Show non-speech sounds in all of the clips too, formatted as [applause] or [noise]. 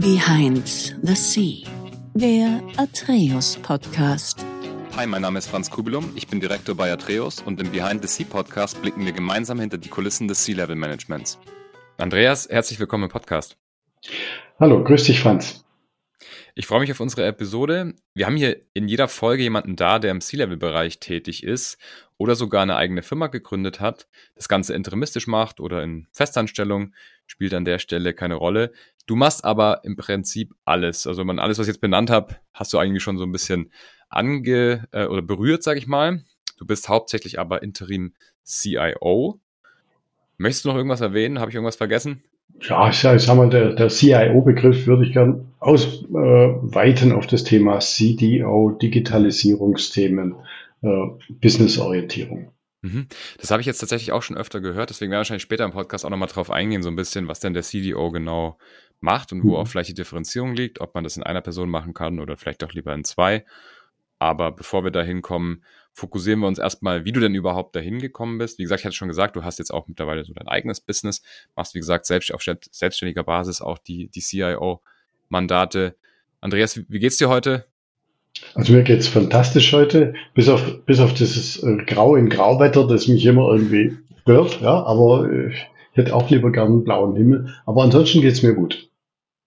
Behind the Sea, der Atreus Podcast. Hi, mein Name ist Franz Kubilum, ich bin Direktor bei Atreus und im Behind the Sea Podcast blicken wir gemeinsam hinter die Kulissen des Sea-Level Managements. Andreas, herzlich willkommen im Podcast. Hallo, grüß dich, Franz. Ich freue mich auf unsere Episode. Wir haben hier in jeder Folge jemanden da, der im C-Level-Bereich tätig ist oder sogar eine eigene Firma gegründet hat, das Ganze interimistisch macht oder in Festanstellung, spielt an der Stelle keine Rolle. Du machst aber im Prinzip alles. Also man alles, was ich jetzt benannt habe, hast du eigentlich schon so ein bisschen ange äh, oder berührt, sage ich mal. Du bist hauptsächlich aber Interim CIO. Möchtest du noch irgendwas erwähnen? Habe ich irgendwas vergessen? Ja, ich sage mal, der, der CIO-Begriff würde ich gern ausweiten äh, auf das Thema CDO, Digitalisierungsthemen, äh, Businessorientierung. Mhm. Das habe ich jetzt tatsächlich auch schon öfter gehört, deswegen werden wir wahrscheinlich später im Podcast auch nochmal drauf eingehen, so ein bisschen, was denn der CDO genau macht und wo mhm. auch vielleicht die Differenzierung liegt, ob man das in einer Person machen kann oder vielleicht auch lieber in zwei. Aber bevor wir da hinkommen, fokussieren wir uns erstmal, wie du denn überhaupt dahin gekommen bist. Wie gesagt, ich hatte schon gesagt, du hast jetzt auch mittlerweile so dein eigenes Business, machst, wie gesagt, selbst auf selbstständiger Basis auch die, die CIO-Mandate. Andreas, wie geht's dir heute? Also mir geht's fantastisch heute, bis auf, bis auf dieses äh, Grau in Grauwetter, das mich immer irgendwie stört, ja, aber äh, ich hätte auch lieber gern einen blauen Himmel. Aber ansonsten geht's mir gut.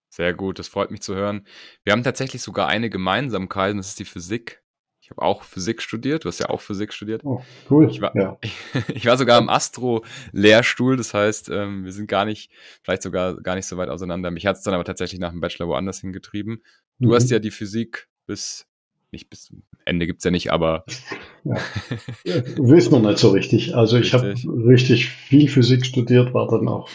Sehr gut, das freut mich zu hören. Wir haben tatsächlich sogar eine Gemeinsamkeit, das ist die Physik. Ich habe auch Physik studiert. Du hast ja auch Physik studiert. Oh, cool. Ich war, ja. [laughs] ich, war sogar im Astro-Lehrstuhl. Das heißt, ähm, wir sind gar nicht, vielleicht sogar gar nicht so weit auseinander. Mich hat es dann aber tatsächlich nach dem Bachelor woanders hingetrieben. Du mhm. hast ja die Physik bis, nicht bis Ende gibt's ja nicht, aber. Ja. [laughs] Wissen wir nicht so richtig. Also ich habe richtig viel Physik studiert, war dann auch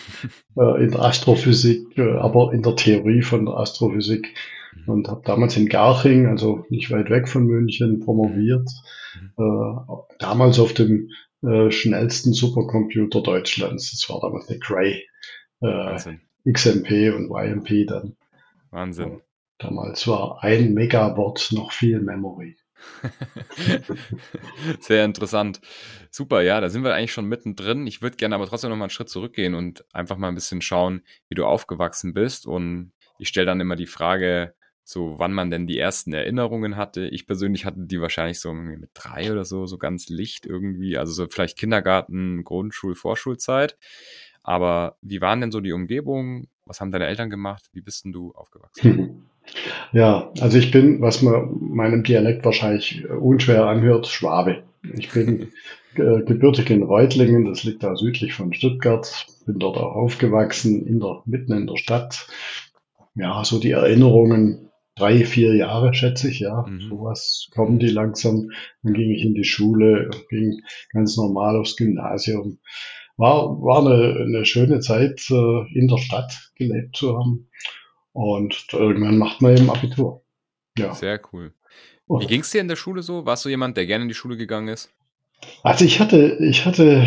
äh, in der Astrophysik, äh, aber in der Theorie von der Astrophysik Mhm. und habe damals in Garching, also nicht weit weg von München, promoviert. Mhm. Äh, damals auf dem äh, schnellsten Supercomputer Deutschlands. Das war damals eine Cray. Äh, XMP und YMP dann. Wahnsinn. Damals war ein Megawatt noch viel Memory. [laughs] Sehr interessant. Super, ja, da sind wir eigentlich schon mittendrin. Ich würde gerne aber trotzdem noch mal einen Schritt zurückgehen und einfach mal ein bisschen schauen, wie du aufgewachsen bist. Und ich stelle dann immer die Frage, so wann man denn die ersten Erinnerungen hatte. Ich persönlich hatte die wahrscheinlich so mit drei oder so, so ganz licht irgendwie, also so vielleicht Kindergarten, Grundschul, Vorschulzeit. Aber wie waren denn so die Umgebungen? Was haben deine Eltern gemacht? Wie bist denn du aufgewachsen? [laughs] Ja, also ich bin, was man meinem Dialekt wahrscheinlich unschwer anhört, Schwabe. Ich bin äh, gebürtig in Reutlingen, das liegt da südlich von Stuttgart, bin dort auch aufgewachsen, in der, mitten in der Stadt. Ja, so die Erinnerungen drei, vier Jahre, schätze ich, ja. Mhm. Sowas kommen die langsam. Dann ging ich in die Schule, ging ganz normal aufs Gymnasium. War, war eine, eine schöne Zeit, äh, in der Stadt gelebt zu haben. Und irgendwann macht man eben Abitur. Ja. Sehr cool. Wie ging es dir in der Schule so? Warst du jemand, der gerne in die Schule gegangen ist? Also ich hatte, ich hatte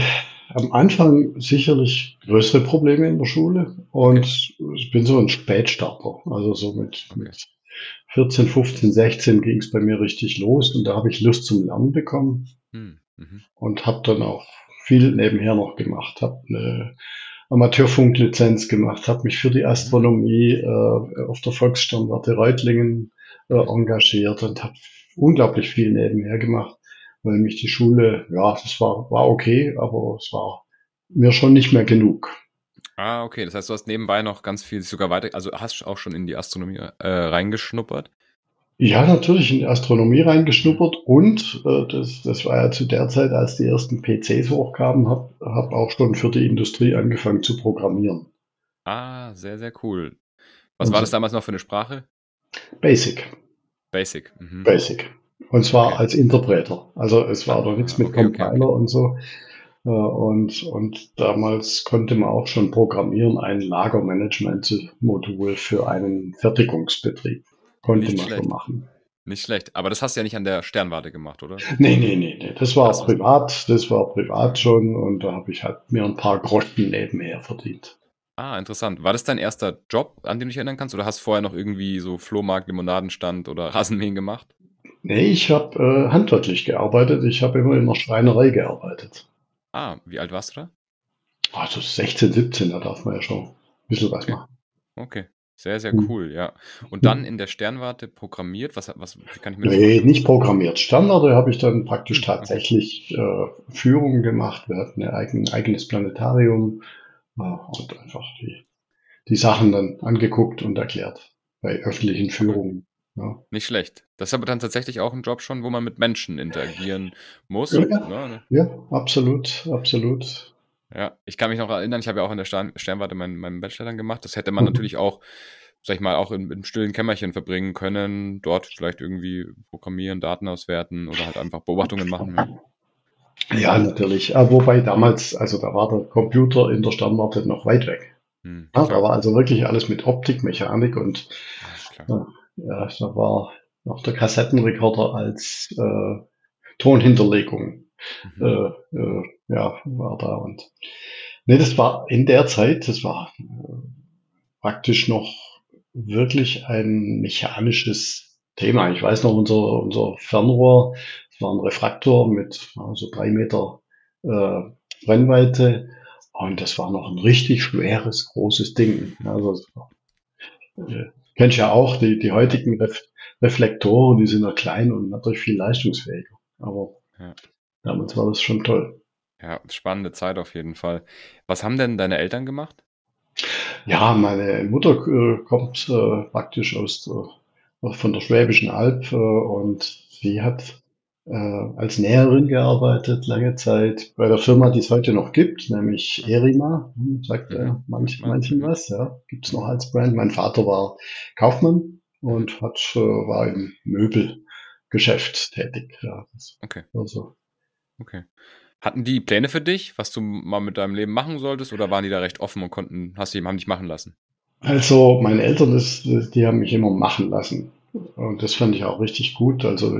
am Anfang sicherlich größere Probleme in der Schule und okay. ich bin so ein Spätstarter. Also so mit, okay. mit 14, 15, 16 ging es bei mir richtig los und da habe ich Lust zum Lernen bekommen hm, mhm. und habe dann auch viel nebenher noch gemacht, habe eine Amateurfunklizenz gemacht, habe mich für die Astronomie äh, auf der Volkssternwarte Reutlingen äh, engagiert und habe unglaublich viel nebenher gemacht, weil mich die Schule, ja, das war, war okay, aber es war mir schon nicht mehr genug. Ah, okay. Das heißt, du hast nebenbei noch ganz viel sogar weiter, also hast du auch schon in die Astronomie äh, reingeschnuppert? Ja, natürlich in die Astronomie reingeschnuppert und äh, das, das war ja zu der Zeit, als die ersten PCs hochkamen, habe hab auch schon für die Industrie angefangen zu programmieren. Ah, sehr, sehr cool. Was und war das damals noch für eine Sprache? Basic. Basic. Mhm. Basic. Und zwar okay. als Interpreter. Also es war doch nichts mit okay, Compiler okay, und so. Äh, und, und damals konnte man auch schon programmieren, ein Lagermanagement-Modul für einen Fertigungsbetrieb. Konnte nicht man schlecht. schon machen. Nicht schlecht. Aber das hast du ja nicht an der Sternwarte gemacht, oder? Nee, nee, nee, nee. Das war das privat, das war privat schon und da habe ich halt mir ein paar Groschen nebenher verdient. Ah, interessant. War das dein erster Job, an den du dich erinnern kannst? Oder hast du vorher noch irgendwie so Flohmarkt, Limonadenstand oder [laughs] Rasenmähen gemacht? Nee, ich habe äh, handwerklich gearbeitet. Ich habe immer in der Schreinerei gearbeitet. Ah, wie alt warst du da? Also 16, 17, da darf man ja schon ein bisschen was okay. machen. Okay. Sehr, sehr Hm. cool, ja. Und dann in der Sternwarte programmiert? Was, was kann ich mir Nee, nicht programmiert. Sternwarte habe ich dann praktisch Hm, okay. tatsächlich äh, Führungen gemacht. Wir hatten ein eigen, eigenes Planetarium äh, und einfach die, die Sachen dann angeguckt und erklärt bei öffentlichen Führungen. Ja. Nicht schlecht. Das ist aber dann tatsächlich auch ein Job schon, wo man mit Menschen interagieren muss. Ja. Ne? ja, absolut, absolut. Ja, ich kann mich noch erinnern, ich habe ja auch in der Stern Sternwarte meinen, meinen Bachelor dann gemacht. Das hätte man Mhm. natürlich auch, sag ich mal, auch in, im stillen Kämmerchen verbringen können. Dort vielleicht irgendwie programmieren, Daten auswerten oder halt einfach Beobachtungen machen. Ja. Ja, natürlich. Aber wobei damals, also da war der Computer in der Sternwarte noch weit weg. Hm, Ja, da war also wirklich alles mit Optik, Mechanik und Ja, ja, da war noch der Kassettenrekorder als äh, Tonhinterlegung Mhm. äh, äh, ja, war da. Und nee, das war in der Zeit, das war äh, praktisch noch wirklich ein mechanisches Thema. Ich weiß noch, unser, unser Fernrohr, das war ein Refraktor mit also drei Meter äh, Brennweite. Und das war noch ein richtig schweres, großes Ding. Also, äh, kennst ja auch, die, die heutigen Ref Reflektoren, die sind ja klein und natürlich viel leistungsfähiger. Aber Ja. damals war das schon toll. Ja, spannende Zeit auf jeden Fall. Was haben denn deine Eltern gemacht? Ja, meine Mutter äh, kommt äh, praktisch aus der, von der Schwäbischen Alb äh, und sie hat äh, als Näherin gearbeitet lange Zeit bei der Firma, die es heute noch gibt, nämlich Erima. Hm, Sagt äh, Mhm. manch, Man- manchen was, ja. Gibt's noch als Brand. Mein Vater war Kaufmann und hat, äh, war im Möbelgeschäft tätig. Ja, Okay. war so. Okay. Hatten die Pläne für dich, was du mal mit deinem Leben machen solltest, oder waren die da recht offen und konnten, hast du haben dich machen lassen? Also meine Eltern, das, die haben mich immer machen lassen. Und das fand ich auch richtig gut. Also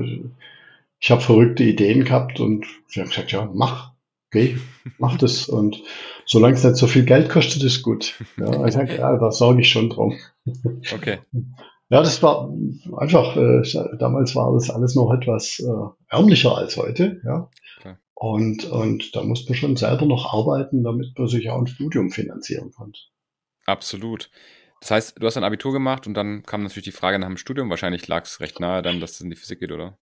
ich habe verrückte Ideen gehabt und sie haben gesagt, ja, mach, geh, mach [laughs] das. Und solange es nicht so viel Geld kostet, ist gut. Ja, ich sag, ja, da sorge ich schon drum. Okay. Ja, das war einfach, äh, damals war das alles noch etwas äh, ärmlicher als heute. Ja. Und, und da musste man schon selber noch arbeiten, damit man sich auch ein Studium finanzieren konnte. Absolut. Das heißt, du hast ein Abitur gemacht und dann kam natürlich die Frage nach dem Studium. Wahrscheinlich lag es recht nahe dann, dass es in die Physik geht, oder?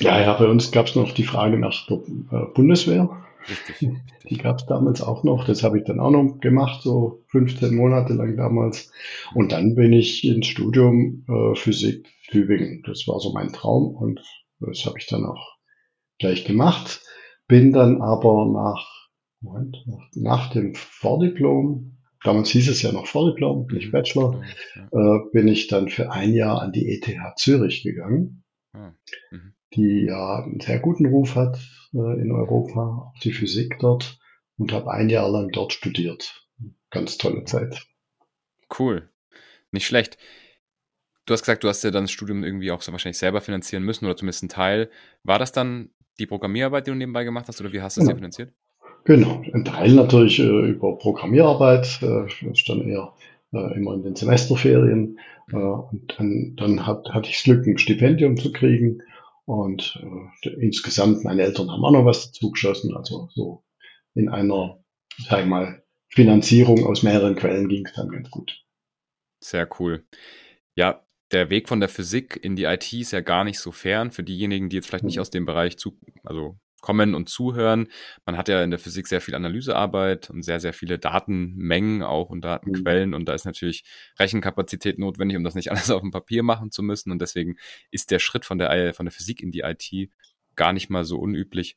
Ja, ja, bei uns gab es noch die Frage nach der äh, Bundeswehr. Richtig. [laughs] Die gab es damals auch noch. Das habe ich dann auch noch gemacht, so 15 Monate lang damals. Und dann bin ich ins Studium äh, Physik Tübingen. Das war so mein Traum und das habe ich dann auch gleich gemacht. Bin dann aber nach, Moment, nach, dem Vordiplom, damals hieß es ja noch Vordiplom, nicht Bachelor, Ja. äh, bin ich dann für ein Jahr an die ETH Zürich gegangen Ah. Mhm. die ja einen sehr guten Ruf hat äh, in Europa, auch die Physik dort und habe ein Jahr lang dort studiert. Ganz tolle Zeit. Cool. Nicht schlecht. Du hast gesagt, du hast ja dann das Studium irgendwie auch so wahrscheinlich selber finanzieren müssen oder zumindest einen Teil. War das dann die Programmierarbeit, die du nebenbei gemacht hast oder wie hast du es Genau. finanziert? Genau, ein Teil natürlich äh, über Programmierarbeit, äh, das ist dann eher äh, immer in den Semesterferien. Äh, und dann, dann hat, hatte ich das Glück, ein Stipendium zu kriegen. Und äh, insgesamt, meine Eltern haben auch noch was dazu geschossen. Also so in einer, sag ich mal, Finanzierung aus mehreren Quellen ging es dann ganz gut. Sehr cool. Ja, der Weg von der Physik in die IT ist ja gar nicht so fern für diejenigen, die jetzt vielleicht nicht Mhm. aus dem Bereich zu, also kommen und zuhören. Man hat ja in der Physik sehr viel Analysearbeit und sehr, sehr viele Datenmengen auch und Datenquellen und da ist natürlich Rechenkapazität notwendig, um das nicht [laughs] alles auf dem Papier machen zu müssen und deswegen ist der Schritt von der, von der Physik in die IT gar nicht mal so unüblich.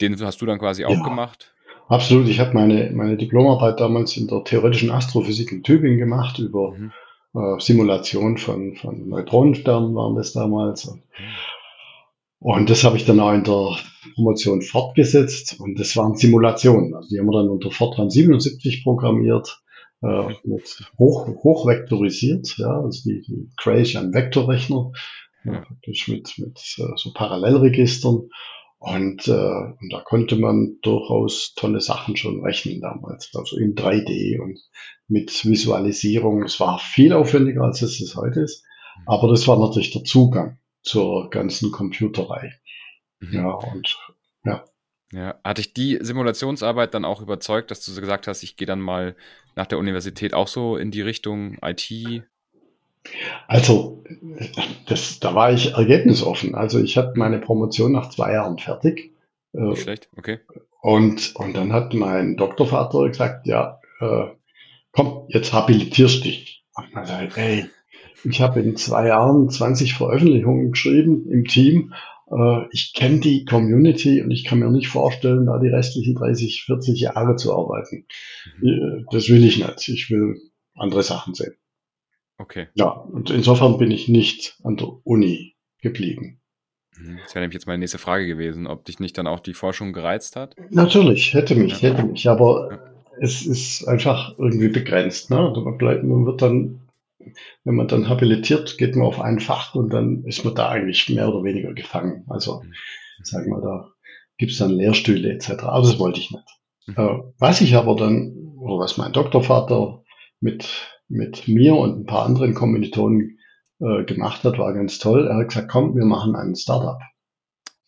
Den hast du dann quasi auch Ja. gemacht. Absolut. Ich habe meine, meine Diplomarbeit damals in der theoretischen Astrophysik in Tübingen gemacht über Mhm. Äh, Simulation von, von Neutronensternen waren das damals. Und, und das habe ich dann auch in der Promotion fortgesetzt und das waren Simulationen. Also die haben wir dann unter Fortran 77 programmiert, äh, mit hoch, hochvektorisiert, ja, also die, die ja ein Vektorrechner, ja. Ja. praktisch mit, mit äh, so Parallelregistern. Und, äh, und da konnte man durchaus tolle Sachen schon rechnen damals, also in 3D und mit Visualisierung. Es war viel aufwendiger, als es es heute ist, aber das war natürlich der Zugang zur ganzen Computerei. Mhm. Ja, und ja. Ja, hatte ich die Simulationsarbeit dann auch überzeugt, dass du so gesagt hast, ich gehe dann mal nach der Universität auch so in die Richtung IT? Also, das, da war ich ergebnisoffen. Also ich hatte meine Promotion nach zwei Jahren fertig. Nicht schlecht, okay. Und, und dann hat mein Doktorvater gesagt, ja, äh, komm, jetzt habilitierst dich. Und man sagt, ey, ich habe in zwei Jahren 20 Veröffentlichungen geschrieben im Team. Äh, ich kenne die Community und ich kann mir nicht vorstellen, da die restlichen 30, 40 Jahre zu arbeiten. Mhm. Das will ich nicht. Ich will andere Sachen sehen. Okay. Ja, und insofern bin ich nicht an der Uni geblieben. Mhm. Das wäre nämlich jetzt meine nächste Frage gewesen, ob dich nicht dann auch die Forschung gereizt hat? Natürlich, hätte mich, ja. hätte mich, aber ja. es ist einfach irgendwie begrenzt. Ne? Man, bleibt, man wird dann wenn man dann habilitiert, geht man auf ein Fach und dann ist man da eigentlich mehr oder weniger gefangen. Also, mhm. sag mal, da gibt's dann Lehrstühle etc. Aber das wollte ich nicht. Mhm. Äh, was ich aber dann, oder was mein Doktorvater mit, mit mir und ein paar anderen Kommilitonen äh, gemacht hat, war ganz toll. Er hat gesagt, komm, wir machen einen Startup.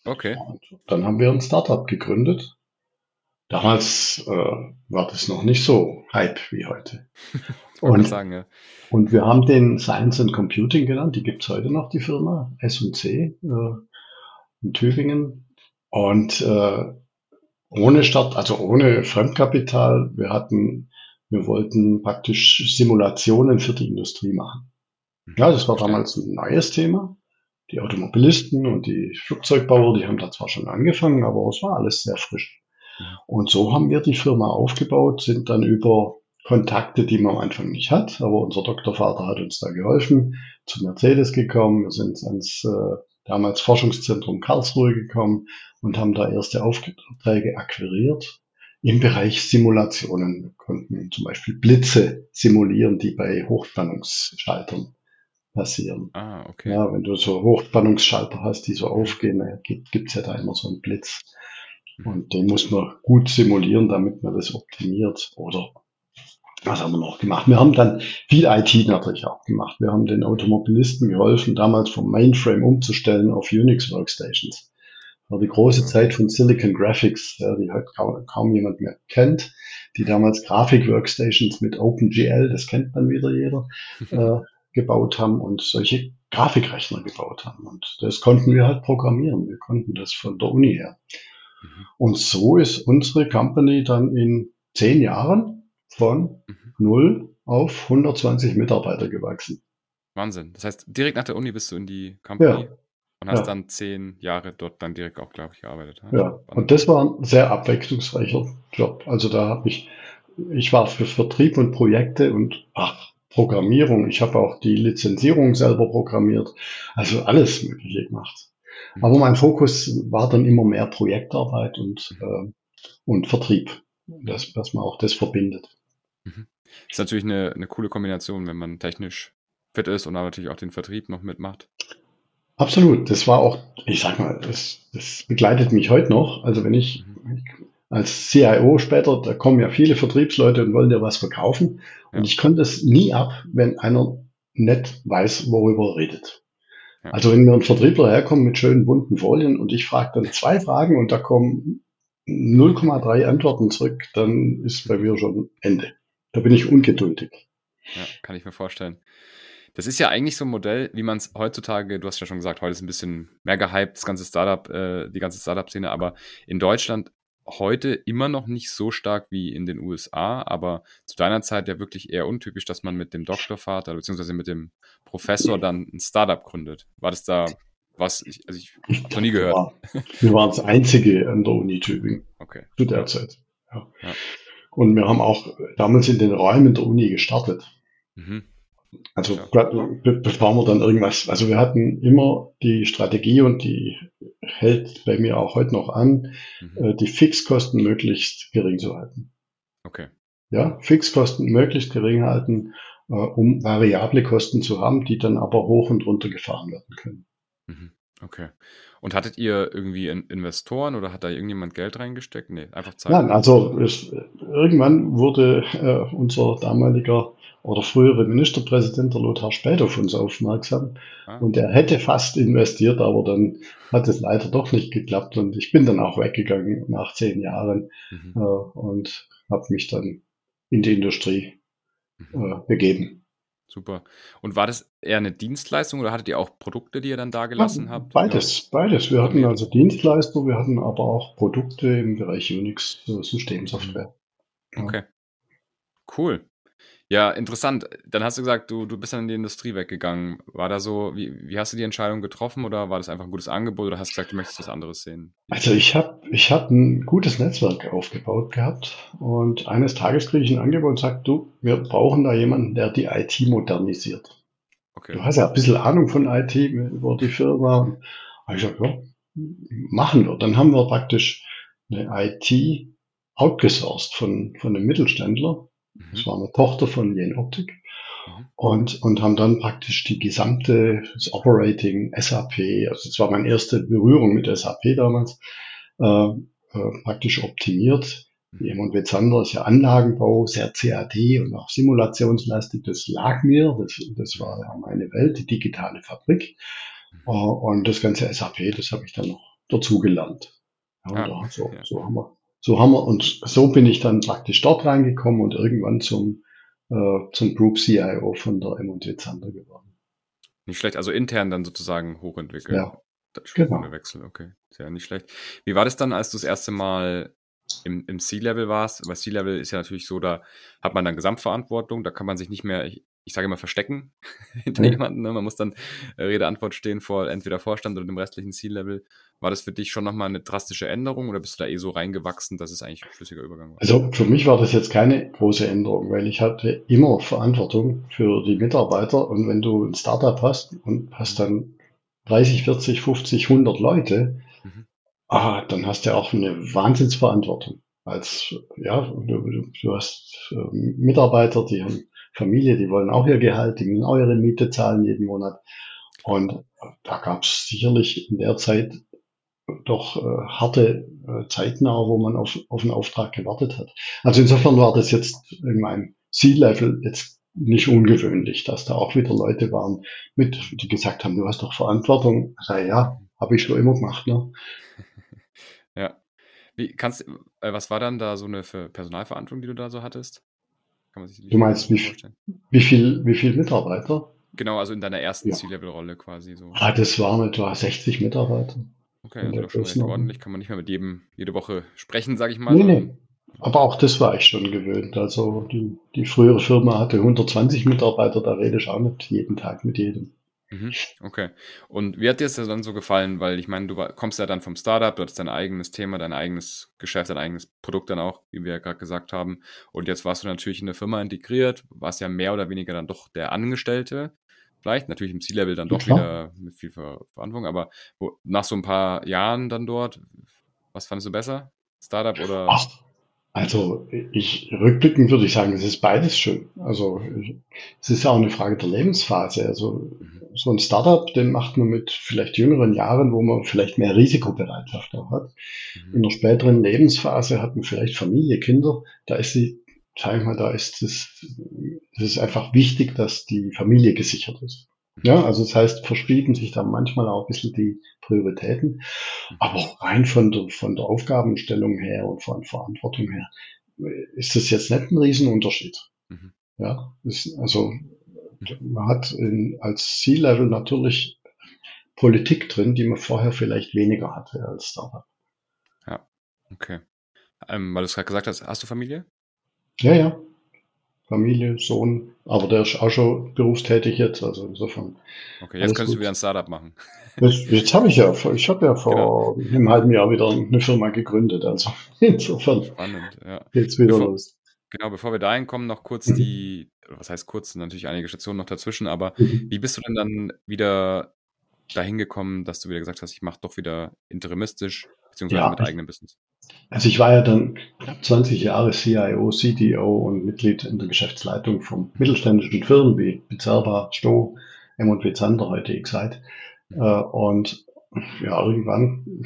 Okay. Und dann haben wir ein Startup gegründet. Damals äh, war das noch nicht so Hype wie heute. [laughs] Und, sagen, ja. und wir haben den Science and Computing genannt, die gibt's heute noch, die Firma S&C äh, in Tübingen. Und äh, ohne Start, also ohne Fremdkapital, wir hatten, wir wollten praktisch Simulationen für die Industrie machen. Ja, das war damals ein neues Thema. Die Automobilisten und die Flugzeugbauer, die haben da zwar schon angefangen, aber es war alles sehr frisch. Und so haben wir die Firma aufgebaut, sind dann über Kontakte, die man am Anfang nicht hat. Aber unser Doktorvater hat uns da geholfen, zu Mercedes gekommen. Wir sind ans äh, damals Forschungszentrum Karlsruhe gekommen und haben da erste Aufträge akquiriert im Bereich Simulationen. Wir konnten zum Beispiel Blitze simulieren, die bei Hochspannungsschaltern passieren. Ah, okay. Ja, wenn du so Hochspannungsschalter hast, die so aufgehen, gibt, gibt's ja da immer so einen Blitz. Und den muss man gut simulieren, damit man das optimiert. Oder was haben wir noch gemacht? Wir haben dann viel IT natürlich auch gemacht. Wir haben den Automobilisten geholfen, damals vom Mainframe umzustellen auf Unix Workstations. War die große Zeit von Silicon Graphics, ja, die heute kaum, kaum jemand mehr kennt. Die damals Grafik-Workstations mit OpenGL, das kennt dann wieder jeder, [laughs] äh, gebaut haben und solche Grafikrechner gebaut haben. Und das konnten wir halt programmieren. Wir konnten das von der Uni her. Mhm. Und so ist unsere Company dann in zehn Jahren von mhm. 0 auf 120 Mitarbeiter gewachsen. Wahnsinn. Das heißt, direkt nach der Uni bist du in die Company ja. Und hast ja. dann zehn Jahre dort dann direkt auch, glaube ich, gearbeitet. Ja, und das war ein sehr abwechslungsreicher Job. Also da habe ich, ich war für Vertrieb und Projekte und ach, Programmierung. Ich habe auch die Lizenzierung selber programmiert. Also alles Mögliche gemacht. Mhm. Aber mein Fokus war dann immer mehr Projektarbeit und, mhm. äh, und Vertrieb. Dass, dass man auch das verbindet. Mhm. Ist natürlich eine, eine coole Kombination, wenn man technisch fit ist und natürlich auch den Vertrieb noch mitmacht. Absolut. Das war auch, ich sag mal, das, das begleitet mich heute noch. Also wenn ich, als CIO später, da kommen ja viele Vertriebsleute und wollen dir was verkaufen. Ja. Und ich konnte es nie ab, wenn einer nicht weiß, worüber er redet. Ja. Also wenn mir ein Vertriebler herkommt mit schönen bunten Folien und ich frage dann zwei Fragen und da kommen 0,3 Antworten zurück, dann ist bei mir schon Ende. Da bin ich ungeduldig. Ja, kann ich mir vorstellen. Das ist ja eigentlich so ein Modell, wie man es heutzutage, du hast ja schon gesagt, heute ist ein bisschen mehr gehypt, das ganze Startup, äh, die ganze Startup-Szene, aber in Deutschland heute immer noch nicht so stark wie in den USA, aber zu deiner Zeit ja wirklich eher untypisch, dass man mit dem Doktorvater bzw. mit dem Professor dann ein Startup gründet. War das da was? Ich, also ich habe noch nie gehört. Wir waren das Einzige an der Uni Tübingen okay. zu der Zeit. Ja. ja. Und wir haben auch damals in den Räumen der Uni gestartet. Mhm. Also bevor wir dann irgendwas, also wir hatten immer die Strategie und die hält bei mir auch heute noch an, mhm. Äh, die Fixkosten möglichst gering zu halten. Okay. Ja, Fixkosten möglichst gering halten, äh, um variable Kosten zu haben, die dann aber hoch und runter gefahren werden können. Mhm. Okay. Und hattet ihr irgendwie Investoren oder hat da irgendjemand Geld reingesteckt? Nee, einfach Zeit. Nein, also es, irgendwann wurde äh, unser damaliger oder frühere Ministerpräsident, der Lothar Späth, auf uns aufmerksam. Ah. Und er hätte fast investiert, aber dann hat es leider doch nicht geklappt. Und ich bin dann auch weggegangen nach zehn Jahren mhm. äh, und habe mich dann in die Industrie mhm. äh, begeben. Super. Und war das eher eine Dienstleistung oder hattet ihr auch Produkte, die ihr dann da gelassen ja, habt? Beides, beides. Wir hatten also Dienstleistung, wir hatten aber auch Produkte im Bereich Unix Systemsoftware. Ja. Okay. Cool. Ja, interessant. Dann hast du gesagt, du, du bist dann in die Industrie weggegangen. War da so, wie, wie hast du die Entscheidung getroffen oder war das einfach ein gutes Angebot oder hast du gesagt, du möchtest was anderes sehen? Also ich habe ich hab ein gutes Netzwerk aufgebaut gehabt und eines Tages kriege ich ein Angebot und sage, du, wir brauchen da jemanden, der die IT modernisiert. Okay. Du hast ja ein bisschen Ahnung von IT über die Firma. Und ich sage, ja, machen wir. Dann haben wir praktisch eine IT outgesourced von, von einem Mittelständler das war eine Tochter von Jen Optik. Mhm. Und, und haben dann praktisch die gesamte, das Operating, SAP, also das war meine erste Berührung mit SAP damals, äh, äh, praktisch optimiert. Die M&W Zander ist ja Anlagenbau, sehr CAD und auch simulationslastig. Das lag mir, das, das war ja meine Welt, die digitale Fabrik. Uh, und das ganze SAP, das habe ich dann noch dazu gelernt. Ja, ah, so, ja. so haben wir so haben wir, und so bin ich dann praktisch dort reingekommen und irgendwann zum, äh, zum Group CIO von der M&W Zander geworden. Nicht schlecht, also intern dann sozusagen hochentwickelt. Ja. Genau. Wechsel, okay. Sehr nicht schlecht. Wie war das dann, als du das erste Mal im, im C-Level warst? Weil C-Level ist ja natürlich so, da hat man dann Gesamtverantwortung, da kann man sich nicht mehr, ich sage immer, verstecken [laughs] hinter ja. jemanden. Ne? Man muss dann äh, Rede, Antwort stehen vor entweder Vorstand oder dem restlichen C-Level. War das für dich schon nochmal eine drastische Änderung oder bist du da eh so reingewachsen, dass es eigentlich ein flüssiger Übergang war? Also für mich war das jetzt keine große Änderung, weil ich hatte immer Verantwortung für die Mitarbeiter und wenn du ein Startup hast und hast dann 30, 40, 50, 100 Leute, mhm. ah, dann hast du auch eine Wahnsinnsverantwortung. Als, ja, du, du hast äh, Mitarbeiter, die haben Familie, die wollen auch ihr Gehalt, die müssen auch ihre Miete zahlen jeden Monat. Und da gab es sicherlich in der Zeit doch äh, harte äh, Zeiten auch, wo man auf, auf einen Auftrag gewartet hat. Also insofern war das jetzt in meinem C-Level jetzt nicht ungewöhnlich, dass da auch wieder Leute waren, mit, die gesagt haben, du hast doch Verantwortung. Ich sage, ja, habe ich schon immer gemacht. Ne? [laughs] Ja. Wie kannst äh, was war dann da so eine Personalverantwortung, die du da so hattest? Kann man sich du meinst, wie, wie, viel, wie viel Mitarbeiter? Genau, also in deiner ersten ja. C-Level-Rolle quasi so. Ah, das waren etwa 60 Mitarbeiter. Okay, also doch schon recht ordentlich. Kann man nicht mehr mit jedem jede Woche sprechen, sage ich mal. Nee, nee. Aber auch das war ich schon gewöhnt. Also die, die frühere Firma hatte 120 Mitarbeiter, da rede ich auch nicht jeden Tag mit jedem. Mhm, okay. Und wie hat dir das dann so gefallen? Weil ich meine, du kommst ja dann vom Startup, du hattest dein eigenes Thema, dein eigenes Geschäft, dein eigenes Produkt dann auch, wie wir ja gerade gesagt haben. Und jetzt warst du natürlich in eine Firma integriert, warst ja mehr oder weniger dann doch der Angestellte. Vielleicht, natürlich im C-Level dann doch Klar. wieder mit viel Verantwortung, aber wo, nach so ein paar Jahren dann dort, was fandest du besser? Startup oder? Ach, also ich rückblickend würde ich sagen, es ist beides schön. Also es ist ja auch eine Frage der Lebensphase. Also mhm. so ein Startup, den macht man mit vielleicht jüngeren Jahren, wo man vielleicht mehr Risikobereitschaft auch hat. Mhm. In der späteren Lebensphase hat man vielleicht Familie, Kinder. Da ist die, sag ich mal, da ist es, es ist einfach wichtig, dass die Familie gesichert ist. Ja, also das heißt, verschieben sich da manchmal auch ein bisschen die Prioritäten. Aber rein von der, von der Aufgabenstellung her und von Verantwortung her ist das jetzt nicht ein Riesenunterschied. Mhm. Ja, ist, also man hat in, als C-Level natürlich Politik drin, die man vorher vielleicht weniger hatte als Startup. Ja, okay. Ähm, weil du es gerade gesagt hast, hast du Familie? Ja, ja. Familie, Sohn, aber der ist auch schon berufstätig jetzt, also insofern. Okay, jetzt könntest gut. du wieder ein Startup machen. Jetzt, jetzt habe ich ja, ich habe ja vor genau. einem halben Jahr wieder eine Firma gegründet, also [laughs] insofern. Spannend, ja. Jetzt wieder bevor, los. Genau, bevor wir dahin kommen, noch kurz die, was heißt kurz, natürlich einige Stationen noch dazwischen, aber mhm. wie bist du denn dann wieder dahin gekommen, dass du wieder gesagt hast, ich mache doch wieder interimistisch, beziehungsweise ja, mit eigenem Business? Also ich war ja dann knapp 20 Jahre CIO, CDO und Mitglied in der Geschäftsleitung von mittelständischen Firmen wie Bizerba, Sto, M&W Zander, heute Excite. Äh, und ja, irgendwann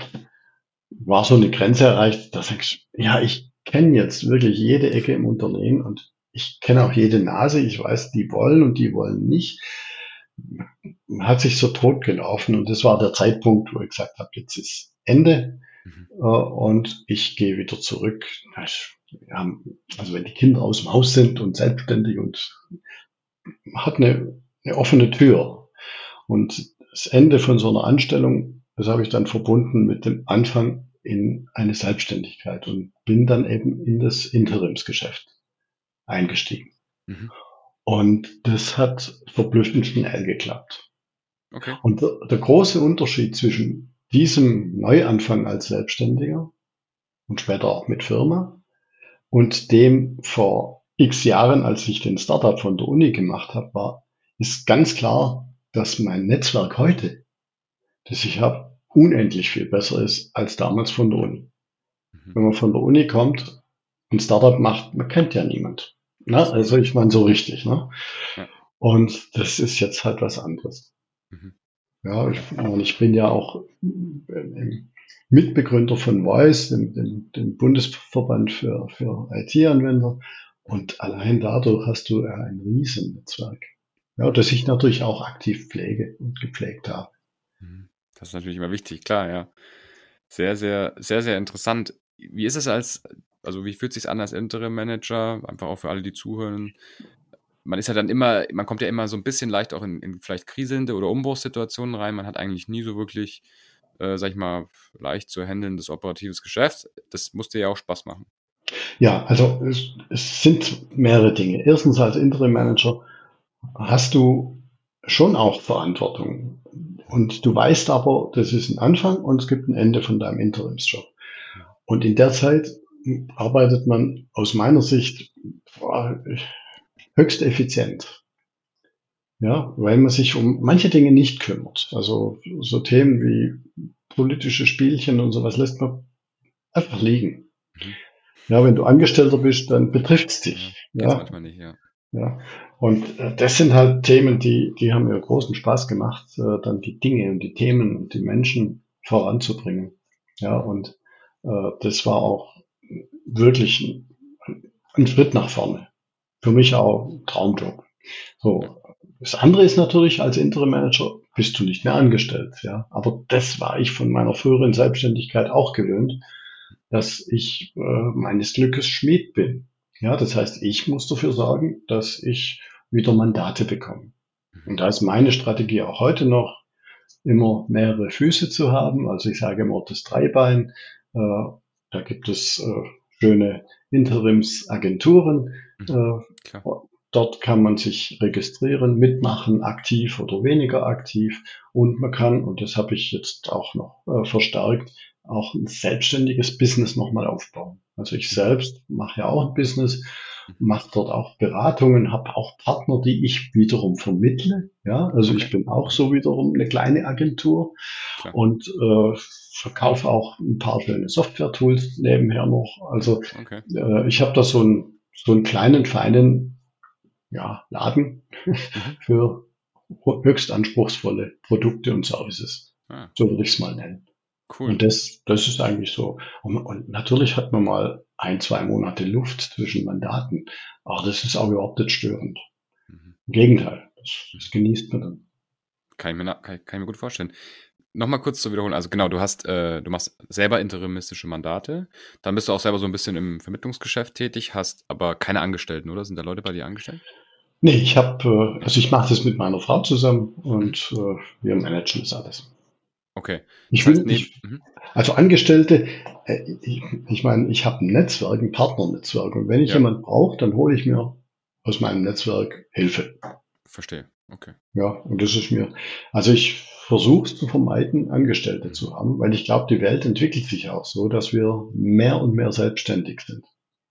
war so eine Grenze erreicht, dass ich, ja, ich kenne jetzt wirklich jede Ecke im Unternehmen und ich kenne auch jede Nase. Ich weiß, die wollen und die wollen nicht. Hat sich so totgelaufen und das war der Zeitpunkt, wo ich gesagt habe, jetzt ist Ende mhm. äh, und ich gehe wieder zurück. Also wenn die Kinder aus dem Haus sind und selbstständig und hat eine, eine offene Tür. Und das Ende von so einer Anstellung, das habe ich dann verbunden mit dem Anfang in eine Selbstständigkeit und bin dann eben in das Interimsgeschäft eingestiegen. Mhm. Und das hat verblüffend schnell geklappt. Okay. Und der, der große Unterschied zwischen diesem Neuanfang als Selbstständiger und später auch mit Firma und dem vor x Jahren, als ich den Startup von der Uni gemacht habe, war, ist ganz klar, dass mein Netzwerk heute, das ich habe, unendlich viel besser ist als damals von der Uni. Mhm. Wenn man von der Uni kommt, ein Startup macht, man kennt ja niemand. Ne? Also ich meine so richtig. Ne? Ja. Und das ist jetzt halt was anderes. Ja, ich, und ich bin ja auch Mitbegründer von Voice, dem, dem, dem Bundesverband für, für IT-Anwender. Und allein dadurch hast du ein Riesennetzwerk. Ja, das ich natürlich auch aktiv pflege und gepflegt habe. Mhm. Das ist natürlich immer wichtig, klar, ja. Sehr, sehr, sehr, sehr interessant. Wie ist es als, also wie fühlt es sich an als Interim Manager, einfach auch für alle, die zuhören? Man ist ja dann immer, man kommt ja immer so ein bisschen leicht auch in, in vielleicht kriselnde oder Umbruchssituationen rein. Man hat eigentlich nie so wirklich, äh, sag ich mal, leicht zu handelndes operatives Geschäft. Das musste ja auch Spaß machen. Ja, also es, es sind mehrere Dinge. Erstens als Interim Manager hast du schon auch Verantwortung. Und du weißt aber, das ist ein Anfang und es gibt ein Ende von deinem Interimsjob. Und in der Zeit arbeitet man aus meiner Sicht höchst effizient. Ja, weil man sich um manche Dinge nicht kümmert. Also so Themen wie politische Spielchen und sowas lässt man einfach liegen. Mhm. Ja, wenn du Angestellter bist, dann betrifft es dich. Ja, ja. nicht, ja. Ja, und äh, das sind halt Themen, die, die haben mir großen Spaß gemacht, äh, dann die Dinge und die Themen und die Menschen voranzubringen. Ja, und äh, das war auch wirklich ein, ein Schritt nach vorne. Für mich auch Traumjob. So. Das andere ist natürlich, als Interim Manager bist du nicht mehr angestellt, ja. Aber das war ich von meiner früheren Selbstständigkeit auch gewöhnt, dass ich äh, meines Glückes Schmied bin. Ja, das heißt, ich muss dafür sorgen, dass ich wieder Mandate bekomme. Und da ist meine Strategie auch heute noch, immer mehrere Füße zu haben. Also ich sage immer das Dreibein. Äh, da gibt es äh, schöne Interimsagenturen. Mhm, äh, dort kann man sich registrieren, mitmachen, aktiv oder weniger aktiv. Und man kann, und das habe ich jetzt auch noch äh, verstärkt, auch ein selbstständiges Business nochmal aufbauen. Also ich selbst mache ja auch ein Business, mache dort auch Beratungen, habe auch Partner, die ich wiederum vermittle. Ja, also okay. ich bin auch so wiederum eine kleine Agentur Klar. und äh, verkaufe auch ein paar schöne Software-Tools nebenher noch. Also okay. äh, ich habe da so, ein, so einen kleinen, feinen ja, Laden mhm. für höchst anspruchsvolle Produkte und Services. Ah. So würde ich es mal nennen. Cool. Und das, das ist eigentlich so. Und, und, natürlich hat man mal ein, zwei Monate Luft zwischen Mandaten, aber das ist auch überhaupt nicht störend. Mhm. Im Gegenteil, das, das, genießt man dann. Kann ich mir, kann, kann ich mir gut vorstellen. Nochmal kurz zu wiederholen. Also genau, du hast, äh, du machst selber interimistische Mandate. Dann bist du auch selber so ein bisschen im Vermittlungsgeschäft tätig, hast aber keine Angestellten, oder? Sind da Leute bei dir angestellt? Nee, ich habe, äh, also ich mache das mit meiner Frau zusammen und äh, wir managen das alles. Okay. Ich will, ich, mhm. also Angestellte, äh, ich, ich meine, ich habe ein Netzwerk, ein Partnernetzwerk und wenn ich ja. jemand brauche, dann hole ich mir aus meinem Netzwerk Hilfe. Verstehe, okay. Ja, und das ist mir, also ich versuche es zu vermeiden, Angestellte zu haben, weil ich glaube, die Welt entwickelt sich auch so, dass wir mehr und mehr selbstständig sind.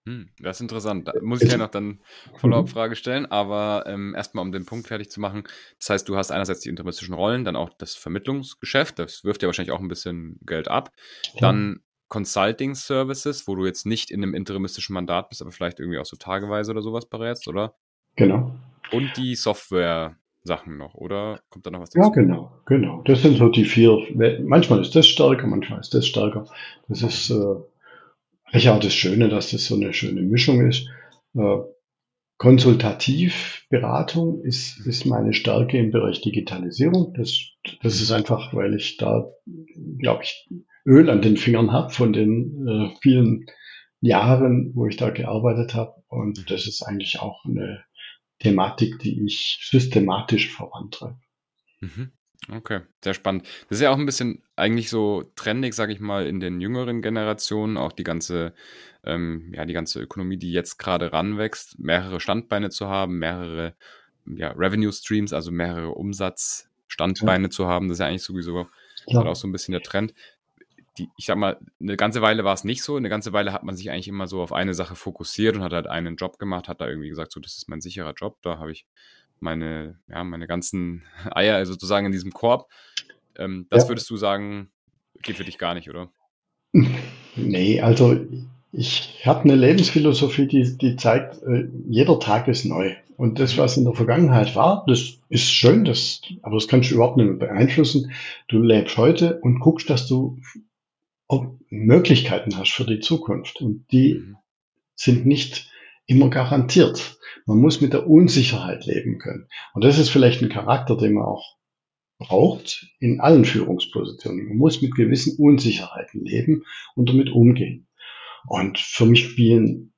Hm, das ist interessant. Da muss ich ja noch dann Follow-up-Frage stellen, aber ähm, erstmal, um den Punkt fertig zu machen. Das heißt, du hast einerseits die intermistischen Rollen, dann auch das Vermittlungsgeschäft, das wirft ja wahrscheinlich auch ein bisschen Geld ab. Dann Consulting Services, wo du jetzt nicht in einem interimistischen Mandat bist, aber vielleicht irgendwie auch so tageweise oder sowas berätst, oder? Genau. Und die Software Sachen noch, oder kommt da noch was dazu? Ja, genau, genau. Das sind so die vier. Manchmal ist das stärker, manchmal ist das stärker. Das ist äh, auch das Schöne, dass das so eine schöne Mischung ist. Äh, Konsultativberatung ist, ist meine Stärke im Bereich Digitalisierung. Das, das ist einfach, weil ich da, glaube ich, Öl an den Fingern habe von den äh, vielen Jahren, wo ich da gearbeitet habe. Und das ist eigentlich auch eine Thematik, die ich systematisch vorantreibe. Mhm. Okay, sehr spannend. Das ist ja auch ein bisschen eigentlich so trendig, sage ich mal, in den jüngeren Generationen, auch die ganze, ähm, ja, die ganze Ökonomie, die jetzt gerade ranwächst, mehrere Standbeine zu haben, mehrere ja, Revenue Streams, also mehrere Umsatzstandbeine ja. zu haben. Das ist ja eigentlich sowieso ja. auch so ein bisschen der Trend die, ich sag mal, eine ganze Weile war es nicht so. Eine ganze Weile hat man sich eigentlich immer so auf eine Sache fokussiert und hat halt einen Job gemacht, hat da irgendwie gesagt, so, das ist mein sicherer Job, da habe ich meine, ja, meine ganzen [laughs] Eier sozusagen in diesem Korb. Ähm, das ja. würdest du sagen, geht für dich gar nicht, oder? [laughs] Nee, also ich habe eine Lebensphilosophie, die, die zeigt, äh, jeder Tag ist neu. Und das, was in der Vergangenheit war, das ist schön, das, aber das kannst du überhaupt nicht mehr beeinflussen. Du lebst heute und guckst, dass du Möglichkeiten hast für die Zukunft. Und die mhm. sind nicht immer garantiert. Man muss mit der Unsicherheit leben können. Und das ist vielleicht ein Charakter, den man auch braucht in allen Führungspositionen. Man muss mit gewissen Unsicherheiten leben und damit umgehen. Und für mich spielen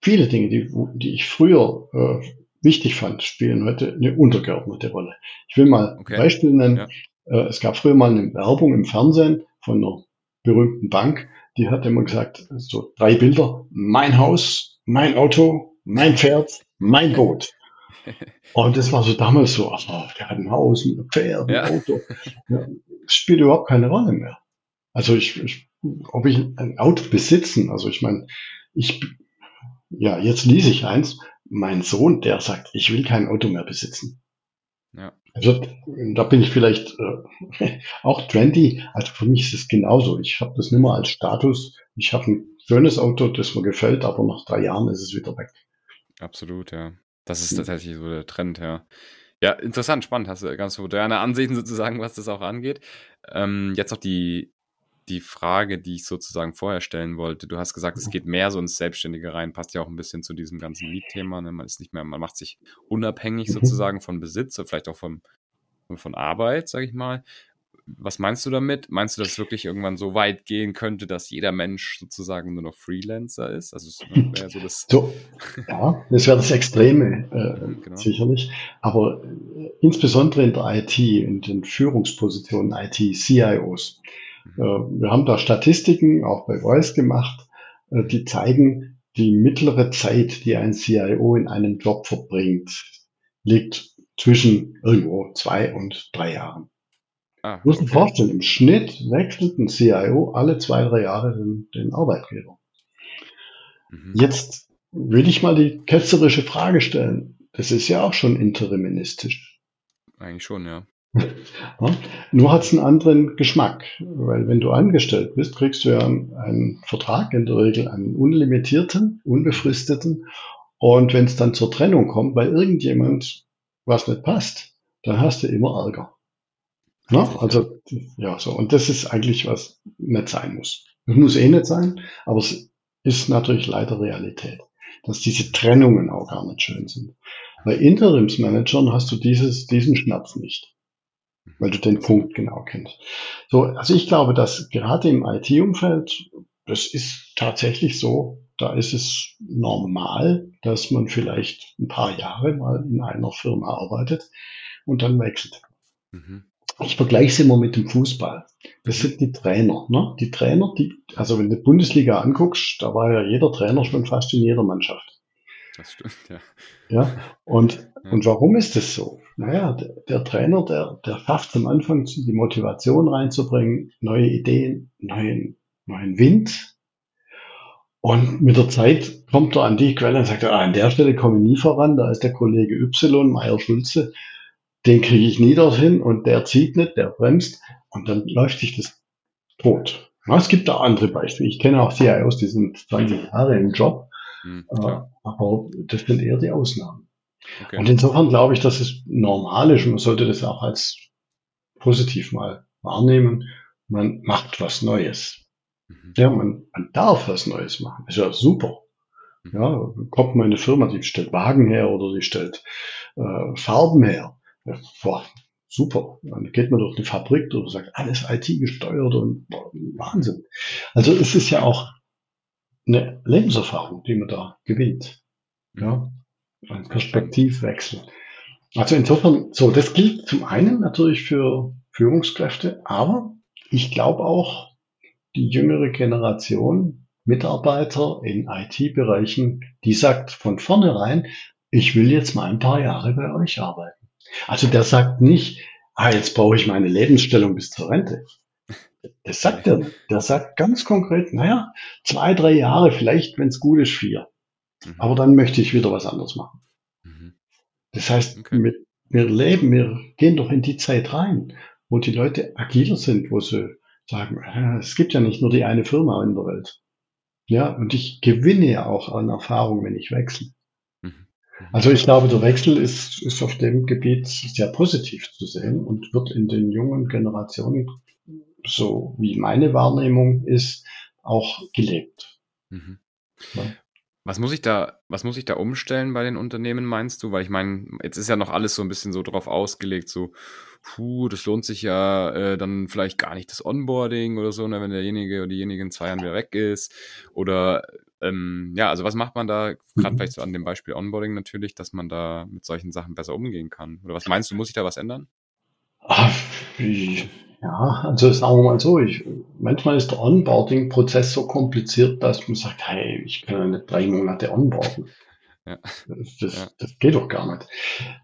viele Dinge, die, die ich früher äh, wichtig fand, spielen heute eine untergeordnete Rolle. Ich will mal okay. ein Beispiel nennen. Ja. Äh, es gab früher mal eine Werbung im Fernsehen von einer berühmten Bank, die hat immer gesagt, so drei Bilder, mein Haus, mein Auto, mein Pferd, mein Boot. [laughs] Und das war so damals so, ach, der hat ein Haus, ein Pferd, ein ja. Auto. Ja, spielt überhaupt keine Rolle mehr. Also ich, ich, ob ich ein Auto besitzen, also ich meine, ich, ja, jetzt lese ich eins, mein Sohn, der sagt, ich will kein Auto mehr besitzen. Ja. Also da bin ich vielleicht äh, [laughs] auch trendy. Also für mich ist es genauso. Ich habe das nicht mehr als Status. Ich habe ein schönes Auto, das mir gefällt, aber nach drei Jahren ist es wieder weg. Absolut, ja. Das ist tatsächlich so der Trend, ja. Ja, interessant, spannend. Hast du ganz moderne Ansichten sozusagen, was das auch angeht. Ähm, jetzt noch die die Frage, die ich sozusagen vorher stellen wollte. Du hast gesagt, es geht mehr so ins Selbstständige rein, passt ja auch ein bisschen zu diesem ganzen Liedthema. Ne? Man ist nicht mehr, man macht sich unabhängig mhm. sozusagen von Besitz oder vielleicht auch von, von Arbeit, sag ich mal. Was meinst du damit? Meinst du, dass es wirklich irgendwann so weit gehen könnte, dass jeder Mensch sozusagen nur noch Freelancer ist? Also wäre so das. So, ja, das wäre das Extreme, äh, genau. sicherlich. Aber äh, insbesondere in der IT, in den Führungspositionen IT, CIOs, wir haben da Statistiken auch bei Voice gemacht, äh, die zeigen, die mittlere Zeit, die ein CIO in einem Job verbringt, liegt zwischen irgendwo zwei und drei Jahren. Ah, okay. Muss man vorstellen, im Schnitt wechselt ein CIO alle zwei, drei Jahre den, den Arbeitgeber. Mhm. Jetzt will ich mal die ketzerische Frage stellen. Das ist ja auch schon interimistisch. Eigentlich schon, ja. Ja, nur hat es einen anderen Geschmack, weil wenn du angestellt bist, kriegst du ja einen Vertrag, in der Regel einen unlimitierten, unbefristeten. Und wenn es dann zur Trennung kommt, weil irgendjemand was nicht passt, dann hast du immer Ärger. Ja, also, ja, so. Und das ist eigentlich, was nicht sein muss. Es muss eh nicht sein, aber es ist natürlich leider Realität, dass diese Trennungen auch gar nicht schön sind. Bei Interimsmanagern hast du dieses, diesen Schmerz nicht weil du den Punkt genau kennst. So, also ich glaube, dass gerade im IT-Umfeld, das ist tatsächlich so, da ist es normal, dass man vielleicht ein paar Jahre mal in einer Firma arbeitet und dann wechselt. Mhm. Ich vergleiche es immer mit dem Fußball. Das sind die Trainer. Ne? Die Trainer, die, also wenn du die Bundesliga anguckst, da war ja jeder Trainer schon fast in jeder Mannschaft. Das stimmt, ja. Ja, und, ja. und warum ist das so? Naja, der, der Trainer, der, der schafft am Anfang die Motivation reinzubringen, neue Ideen, neuen, neuen Wind. Und mit der Zeit kommt er an die Quelle und sagt, ah, an der Stelle komme ich nie voran, da ist der Kollege Y, Meier Schulze, den kriege ich nie dorthin und der zieht nicht, der bremst und dann läuft sich das tot. Ja, es gibt auch andere Beispiele. Ich kenne auch CIOs, die sind 20 Jahre im Job, mhm, aber das sind eher die Ausnahmen. Okay. Und insofern glaube ich, dass es normal ist und man sollte das auch als positiv mal wahrnehmen. Man macht was Neues. Mhm. Ja, man, man darf was Neues machen. ist ja super. Mhm. Ja, kommt mal eine Firma, die stellt Wagen her oder die stellt äh, Farben her. Ja, boah, super. Dann geht man durch die Fabrik und sagt, alles IT gesteuert und boah, Wahnsinn. Also es ist ja auch eine Lebenserfahrung, die man da gewinnt. Ja, mhm. ein Perspektivwechsel. Also insofern, so, das gilt zum einen natürlich für Führungskräfte, aber ich glaube auch, die jüngere Generation, Mitarbeiter in IT-Bereichen, die sagt von vornherein, ich will jetzt mal ein paar Jahre bei euch arbeiten. Also der sagt nicht, ah, jetzt brauche ich meine Lebensstellung bis zur Rente. Das sagt er, der sagt ganz konkret, naja, zwei, drei Jahre, vielleicht, wenn es gut ist, vier. Mhm. Aber dann möchte ich wieder was anderes machen. Mhm. Das heißt, okay. wir, wir leben, wir gehen doch in die Zeit rein, wo die Leute agiler sind, wo sie sagen, äh, es gibt ja nicht nur die eine Firma in der Welt. Ja, und ich gewinne ja auch an Erfahrung, wenn ich wechsle. Mhm. Mhm. Also ich glaube, der Wechsel ist, ist auf dem Gebiet sehr positiv zu sehen und wird in den jungen Generationen, so wie meine Wahrnehmung ist, auch gelebt. Mhm. Ja. Was muss ich da, was muss ich da umstellen bei den Unternehmen, meinst du? Weil ich meine, jetzt ist ja noch alles so ein bisschen so drauf ausgelegt, so, puh, das lohnt sich ja äh, dann vielleicht gar nicht das Onboarding oder so, ne, wenn derjenige oder diejenige in zwei Jahren wieder weg ist. Oder ähm, ja, also was macht man da, gerade mhm. vielleicht so an dem Beispiel Onboarding natürlich, dass man da mit solchen Sachen besser umgehen kann? Oder was meinst du, muss ich da was ändern? Ach, ja, also sagen wir mal so, ich, manchmal ist der Onboarding-Prozess so kompliziert, dass man sagt, hey, ich kann ja nicht drei Monate onboarden. Ja. Das, das, ja. das geht doch gar nicht.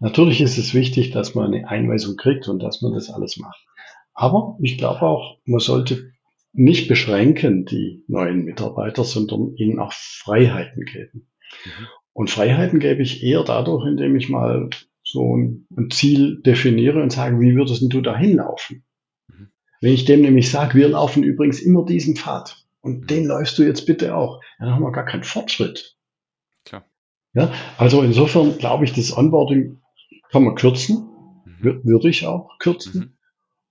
Natürlich ist es wichtig, dass man eine Einweisung kriegt und dass man das alles macht. Aber ich glaube auch, man sollte nicht beschränken die neuen Mitarbeiter, sondern ihnen auch Freiheiten geben. Mhm. Und Freiheiten gebe ich eher dadurch, indem ich mal so ein, ein Ziel definiere und sage, wie würdest du da hinlaufen? Wenn ich dem nämlich sage, wir laufen übrigens immer diesen Pfad und den läufst du jetzt bitte auch, dann haben wir gar keinen Fortschritt. Klar. Ja, also insofern glaube ich, das Onboarding kann man kürzen, mhm. würde ich auch kürzen. Mhm.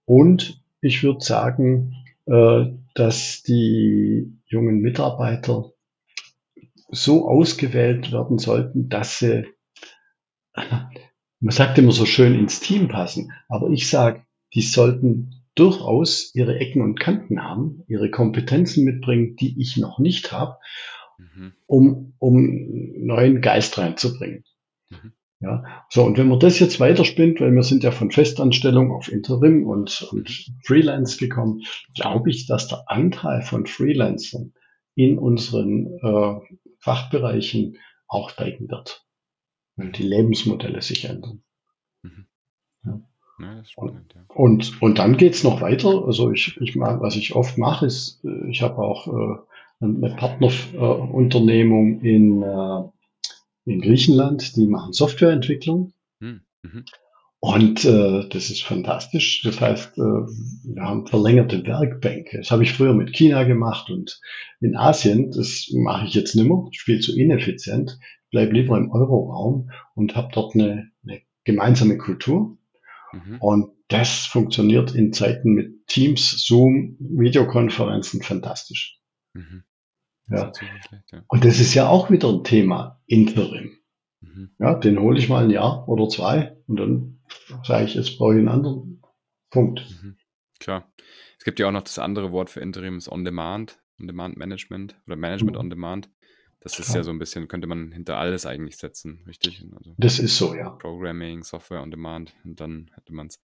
Und ich würde sagen, äh, dass die jungen Mitarbeiter so ausgewählt werden sollten, dass sie, [laughs] man sagt immer so schön ins Team passen, aber ich sage, die sollten durchaus ihre Ecken und Kanten haben, ihre Kompetenzen mitbringen, die ich noch nicht habe, mhm. um, um neuen Geist reinzubringen. Mhm. Ja, so, und wenn man das jetzt weiterspinnt, weil wir sind ja von Festanstellung auf Interim und, und Freelance gekommen, glaube ich, dass der Anteil von Freelancern in unseren äh, Fachbereichen auch steigen wird, weil die Lebensmodelle sich ändern. Mhm. Ja. Ja, spannend, ja. Und, und dann geht's noch weiter. Also ich, ich was ich oft mache, ist, äh, ich habe auch äh, eine Partnerunternehmung in, äh, in Griechenland, die machen Softwareentwicklung. Hm, mhm. Und äh, das ist fantastisch. Das heißt, äh, wir haben verlängerte Werkbänke. Das habe ich früher mit China gemacht und in Asien. Das mache ich jetzt nicht mehr. Viel zu ineffizient. Ich bleibe lieber im Euroraum und habe dort eine, eine gemeinsame Kultur. Mhm. Und das funktioniert in Zeiten mit Teams, Zoom, Videokonferenzen fantastisch. Mhm. Ja. Ja. Und das ist ja auch wieder ein Thema, Interim. Mhm. Ja, den hole ich mal ein Jahr oder zwei und dann sage ich, jetzt brauche ich einen anderen Punkt. Mhm. Klar. Es gibt ja auch noch das andere Wort für Interim, ist On-Demand, On-Demand-Management oder Management mhm. On-Demand. Das ist ja so ein bisschen, könnte man hinter alles eigentlich setzen, richtig? Also das ist so, ja. Programming, Software on Demand und dann hätte man es.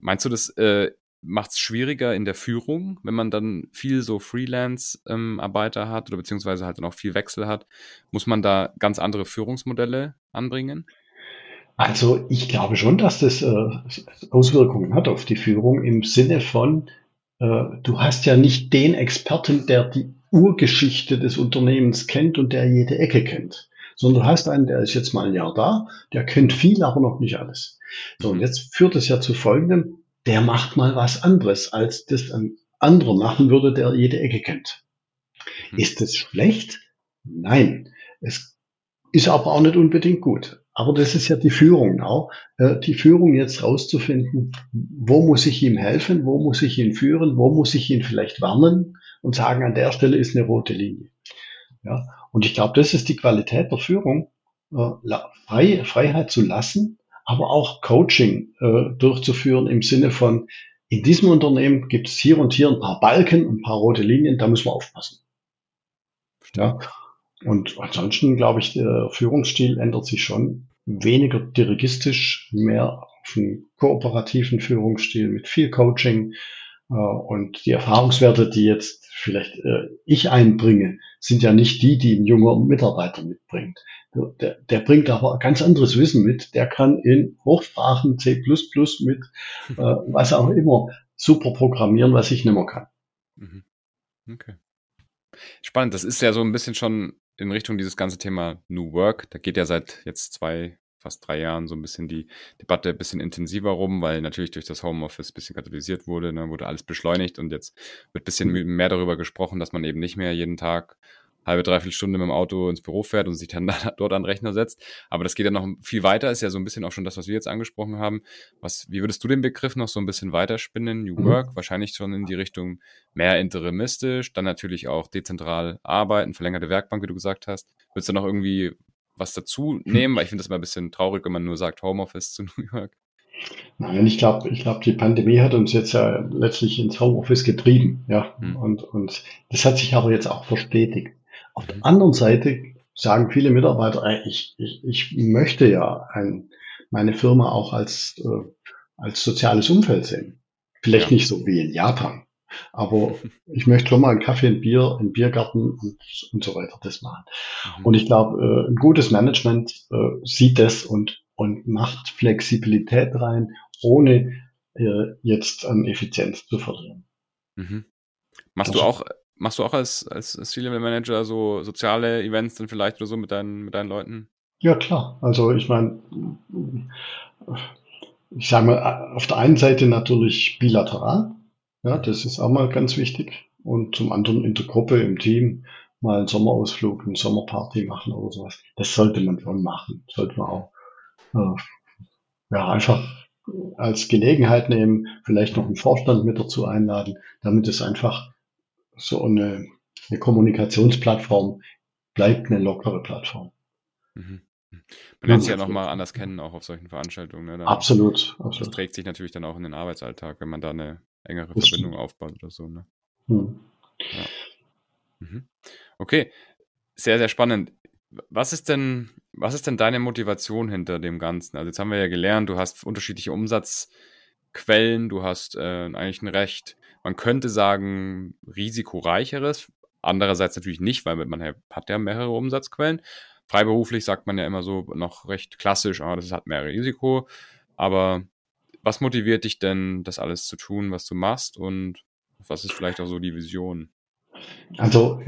Meinst du, das äh, macht es schwieriger in der Führung, wenn man dann viel so Freelance-Arbeiter ähm, hat oder beziehungsweise halt dann auch viel Wechsel hat? Muss man da ganz andere Führungsmodelle anbringen? Also ich glaube schon, dass das äh, Auswirkungen hat auf die Führung im Sinne von, äh, du hast ja nicht den Experten, der die Urgeschichte des Unternehmens kennt und der jede Ecke kennt. Sondern du hast einen, der ist jetzt mal ein Jahr da, der kennt viel, aber noch nicht alles. So, und jetzt führt es ja zu folgendem, der macht mal was anderes, als das ein anderer machen würde, der jede Ecke kennt. Mhm. Ist das schlecht? Nein. Es ist aber auch nicht unbedingt gut. aber das ist ja die Führung auch. Äh, die Führung jetzt rauszufinden, wo muss ich ihm helfen, wo muss ich ihn führen, wo muss ich ihn vielleicht warnen und sagen, an der Stelle ist eine rote Linie. Ja, und ich glaube, das ist die Qualität der Führung, äh, frei, Freiheit zu lassen, aber auch Coaching äh, durchzuführen im Sinne von, in diesem Unternehmen gibt es hier und hier ein paar Balken, ein paar rote Linien, da müssen wir aufpassen. Ja. Und ansonsten glaube ich, der Führungsstil ändert sich schon weniger dirigistisch, mehr auf einen kooperativen Führungsstil mit viel Coaching. Äh, und die Erfahrungswerte, die jetzt vielleicht äh, ich einbringe, sind ja nicht die, die ein junger Mitarbeiter mitbringt. Der, der bringt aber ganz anderes Wissen mit. Der kann in Hochsprachen C++ mit äh, [laughs] was auch immer super programmieren, was ich nicht mehr kann. Mhm. Okay. Spannend. Das ist ja so ein bisschen schon in Richtung dieses ganze Thema New Work. Da geht ja seit jetzt zwei, fast drei Jahren so ein bisschen die Debatte ein bisschen intensiver rum, weil natürlich durch das Homeoffice ein bisschen katalysiert wurde, ne, wurde alles beschleunigt und jetzt wird ein bisschen mhm. mehr darüber gesprochen, dass man eben nicht mehr jeden Tag halbe, dreiviertel Stunde mit dem Auto ins Büro fährt und sich dann [laughs] dort an den Rechner setzt. Aber das geht ja noch viel weiter, ist ja so ein bisschen auch schon das, was wir jetzt angesprochen haben. Was, wie würdest du den Begriff noch so ein bisschen weiterspinnen? New mhm. Work, wahrscheinlich schon in die Richtung mehr interimistisch, dann natürlich auch dezentral arbeiten, verlängerte Werkbank, wie du gesagt hast. Würdest du noch irgendwie was dazu nehmen? Weil ich finde das immer ein bisschen traurig, wenn man nur sagt Homeoffice zu [laughs] New York. Nein, ich glaube, ich glaube, die Pandemie hat uns jetzt ja letztlich ins Homeoffice getrieben, ja. Hm. Und, und das hat sich aber jetzt auch verstetigt. Auf der anderen Seite sagen viele Mitarbeiter, ich, ich, ich möchte ja ein, meine Firma auch als, äh, als soziales Umfeld sehen. Vielleicht ja. nicht so wie in Japan, aber ich möchte schon mal einen Kaffee, ein Bier, einen Biergarten und, und so weiter das machen. Mhm. Und ich glaube, äh, ein gutes Management äh, sieht das und, und macht Flexibilität rein, ohne äh, jetzt an Effizienz zu verlieren. Mhm. Machst das du auch Machst du auch als, als C-Level-Manager so soziale Events dann vielleicht oder so mit deinen, mit deinen Leuten? Ja, klar. Also ich meine, ich sage mal, auf der einen Seite natürlich bilateral. Ja, das ist auch mal ganz wichtig. Und zum anderen in der Gruppe, im Team, mal einen Sommerausflug, eine Sommerparty machen oder sowas. Das sollte man schon machen. Sollte man auch äh, ja, einfach als Gelegenheit nehmen, vielleicht noch einen Vorstand mit dazu einladen, damit es einfach so eine, eine Kommunikationsplattform bleibt eine lockere Plattform. Mhm. Man lernt sich ja nochmal anders kennen, auch auf solchen Veranstaltungen. Ne? absolut, absolut. Das trägt sich natürlich dann auch in den Arbeitsalltag, wenn man da eine engere das Verbindung stimmt. aufbaut oder so. Ne? Hm. Ja. Mhm. Okay, sehr, sehr spannend. Was ist denn, was ist denn deine Motivation hinter dem Ganzen? Also jetzt haben wir ja gelernt, du hast unterschiedliche Umsatzquellen, du hast äh, eigentlich ein recht man könnte sagen, risikoreicheres. Andererseits natürlich nicht, weil man hat ja mehrere Umsatzquellen. Freiberuflich sagt man ja immer so noch recht klassisch, ah, das hat mehr Risiko. Aber was motiviert dich denn, das alles zu tun, was du machst? Und was ist vielleicht auch so die Vision? Also,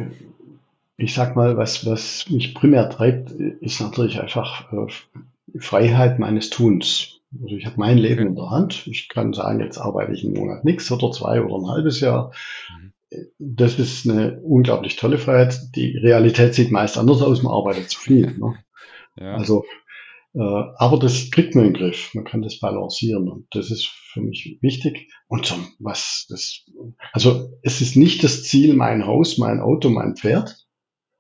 ich sag mal, was, was mich primär treibt, ist natürlich einfach äh, Freiheit meines Tuns. Also ich habe mein Leben in der Hand. Ich kann sagen, jetzt arbeite ich einen Monat nichts oder zwei oder ein halbes Jahr. Mhm. Das ist eine unglaublich tolle Freiheit. Die Realität sieht meist anders aus, man arbeitet zu viel. Ne? [laughs] Ja. Also, aber das kriegt man in den Griff. Man kann das balancieren und das ist für mich wichtig. Und so, was das, also es ist nicht das Ziel, mein Haus, mein Auto, mein Pferd,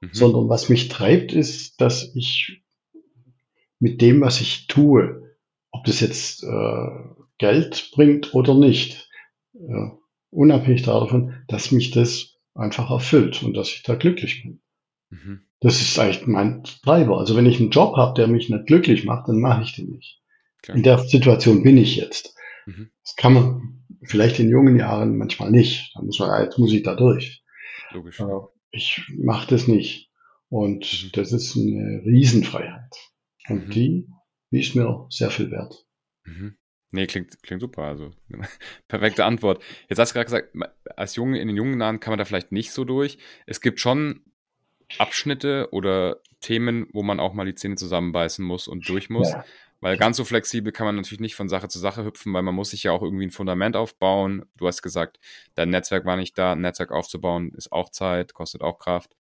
mhm. sondern was mich treibt, ist, dass ich mit dem, was ich tue, ob das jetzt äh, Geld bringt oder nicht, äh, unabhängig davon, dass mich das einfach erfüllt und dass ich da glücklich bin. Mhm. Das ist eigentlich mein Treiber. Also wenn ich einen Job habe, der mich nicht glücklich macht, dann mache ich den nicht. Klar. In der Situation bin ich jetzt. Mhm. Das kann man vielleicht in jungen Jahren manchmal nicht. Da muss man, jetzt muss ich da durch. Logisch. Äh, ich mache das nicht. Und mhm. das ist eine Riesenfreiheit. Und mhm. die die ist mir sehr viel wert. Mhm. Nee, klingt, klingt super. Also, [laughs] perfekte Antwort. Jetzt hast du gerade gesagt, als Junge, in den jungen Jahren kann man da vielleicht nicht so durch. Es gibt schon Abschnitte oder Themen, wo man auch mal die Zähne zusammenbeißen muss und durch muss. Ja. Weil ganz so flexibel kann man natürlich nicht von Sache zu Sache hüpfen, weil man muss sich ja auch irgendwie ein Fundament aufbauen. Du hast gesagt, dein Netzwerk war nicht da. Ein Netzwerk aufzubauen ist auch Zeit, kostet auch Kraft.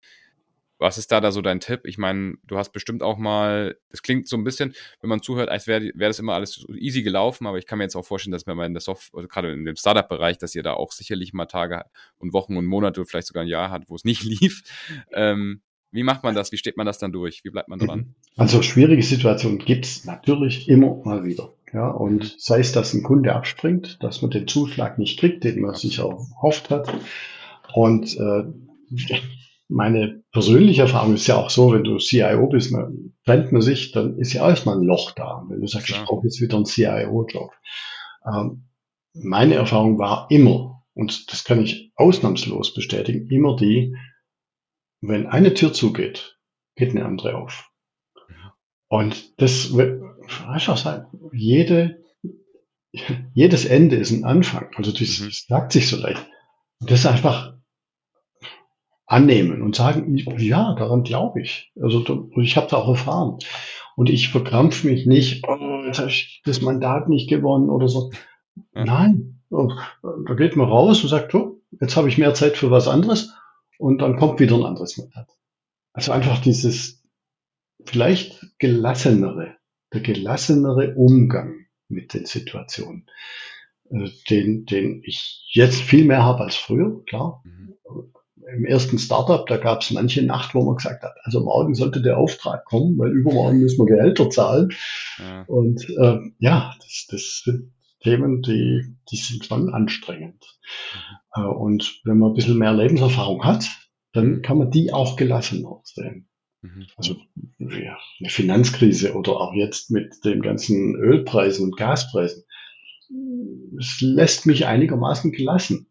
Was ist da da so dein Tipp? Ich meine, du hast bestimmt auch mal, das klingt so ein bisschen, wenn man zuhört, als wäre wär das immer alles so easy gelaufen, aber ich kann mir jetzt auch vorstellen, dass man mal in der Software, also gerade in dem Startup-Bereich, dass ihr da auch sicherlich mal Tage und Wochen und Monate, vielleicht sogar ein Jahr hat, wo es nicht [laughs] lief. Ähm, wie macht man das? Wie steht man das dann durch? Wie bleibt man dran? Mhm. Also schwierige Situationen gibt es natürlich immer mal wieder. Ja, und mhm. sei es, dass ein Kunde abspringt, dass man den Zuschlag nicht kriegt, den man sich auch erhofft hat. Und äh, meine persönliche Erfahrung ist ja auch so, wenn du CIO bist, dann trennt man sich, dann ist ja erstmal ein Loch da. Wenn du sagst, Klar. ich brauche jetzt wieder einen CIO-Job. Ähm, meine Erfahrung war immer, und das kann ich ausnahmslos bestätigen, immer die, wenn eine Tür zugeht, geht eine andere auf. Und das einfach sein, jede, jedes Ende ist ein Anfang. Also das, mhm. sagt sich so leicht. Das ist einfach annehmen und sagen, ja, daran glaube ich. Also ich habe da auch erfahren. Und ich verkrampfe mich nicht, oh, jetzt habe ich das Mandat nicht gewonnen oder so. Ja. Nein, da geht man raus und sagt, oh, jetzt habe ich mehr Zeit für was anderes und dann kommt wieder ein anderes Mandat. Also einfach dieses vielleicht gelassenere, der gelassenere Umgang mit den Situationen, äh, den, den ich jetzt viel mehr habe als früher, klar. Mhm im ersten Startup, da gab es manche Nacht, wo man gesagt hat, also morgen sollte der Auftrag kommen, weil übermorgen müssen wir Gehälter zahlen. Ja. Und äh, ja, das, das sind Themen, die, die sind schon anstrengend. Mhm. Und wenn man ein bisschen mehr Lebenserfahrung hat, dann kann man die auch gelassener sehen. Mhm. Also ja, eine Finanzkrise oder auch jetzt mit den ganzen Ölpreisen und Gaspreisen, es lässt mich einigermaßen gelassen.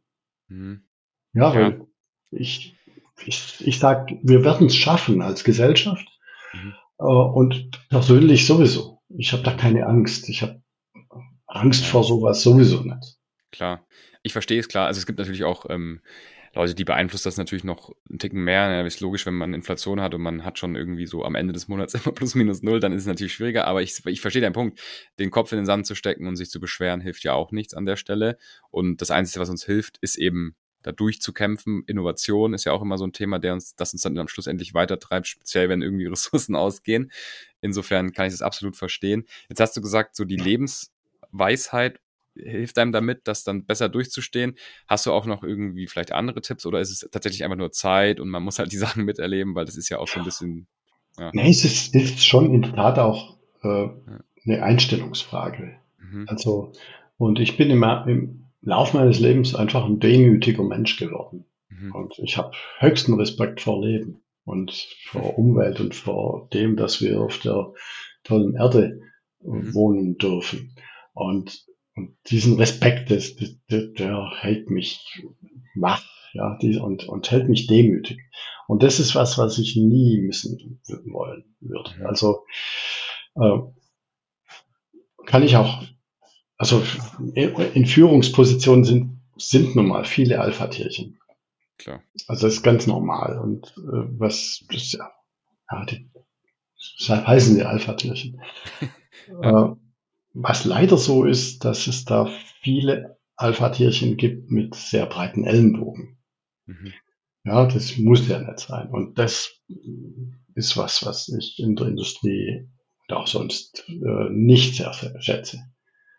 Mhm. Ja, ja, weil ich, ich, ich sage, wir werden es schaffen als Gesellschaft mhm. äh, und persönlich sowieso. Ich habe da keine Angst. Ich habe Angst vor sowas sowieso nicht. Klar, ich verstehe es klar. Also es gibt natürlich auch ähm, Leute, die beeinflusst das natürlich noch einen Ticken mehr. Ja, ist logisch, wenn man Inflation hat und man hat schon irgendwie so am Ende des Monats [laughs] immer plus minus null, dann ist es natürlich schwieriger. Aber ich, ich verstehe deinen Punkt. Den Kopf in den Sand zu stecken und sich zu beschweren, hilft ja auch nichts an der Stelle. Und das Einzige, was uns hilft, ist eben da durchzukämpfen. Innovation ist ja auch immer so ein Thema, der uns, das uns dann am Schluss endlich weitertreibt, speziell wenn irgendwie [laughs] Ressourcen ausgehen. Insofern kann ich das absolut verstehen. Jetzt hast du gesagt, so die Lebensweisheit hilft einem damit, das dann besser durchzustehen. Hast du auch noch irgendwie vielleicht andere Tipps oder ist es tatsächlich einfach nur Zeit und man muss halt die [laughs] Sachen miterleben, weil das ist ja auch so ein bisschen. Ja. Nee, es ist, ist schon in der Tat auch äh, eine Einstellungsfrage. Mhm. Also, und ich bin immer im, Lauf meines Lebens einfach ein demütiger Mensch geworden. Mhm. Und ich habe höchsten Respekt vor Leben und vor Umwelt und vor dem, dass wir auf der tollen Erde mhm. wohnen dürfen. Und, und diesen Respekt, das, der, der hält mich wach, ja, die, und, und hält mich demütig. Und das ist was, was ich nie missen wollen würde. Mhm. Also äh, kann ich auch also in Führungspositionen sind, sind nun mal viele Alpha-Tierchen. Klar. Also das ist ganz normal. Und äh, was, das, ja, ja die, deshalb heißen die Alpha-Tierchen. [laughs] äh, was leider so ist, dass es da viele Alpha-Tierchen gibt mit sehr breiten Ellenbogen. Mhm. Ja, das muss ja nicht sein. Und das ist was, was ich in der Industrie und auch sonst äh, nicht sehr schätze.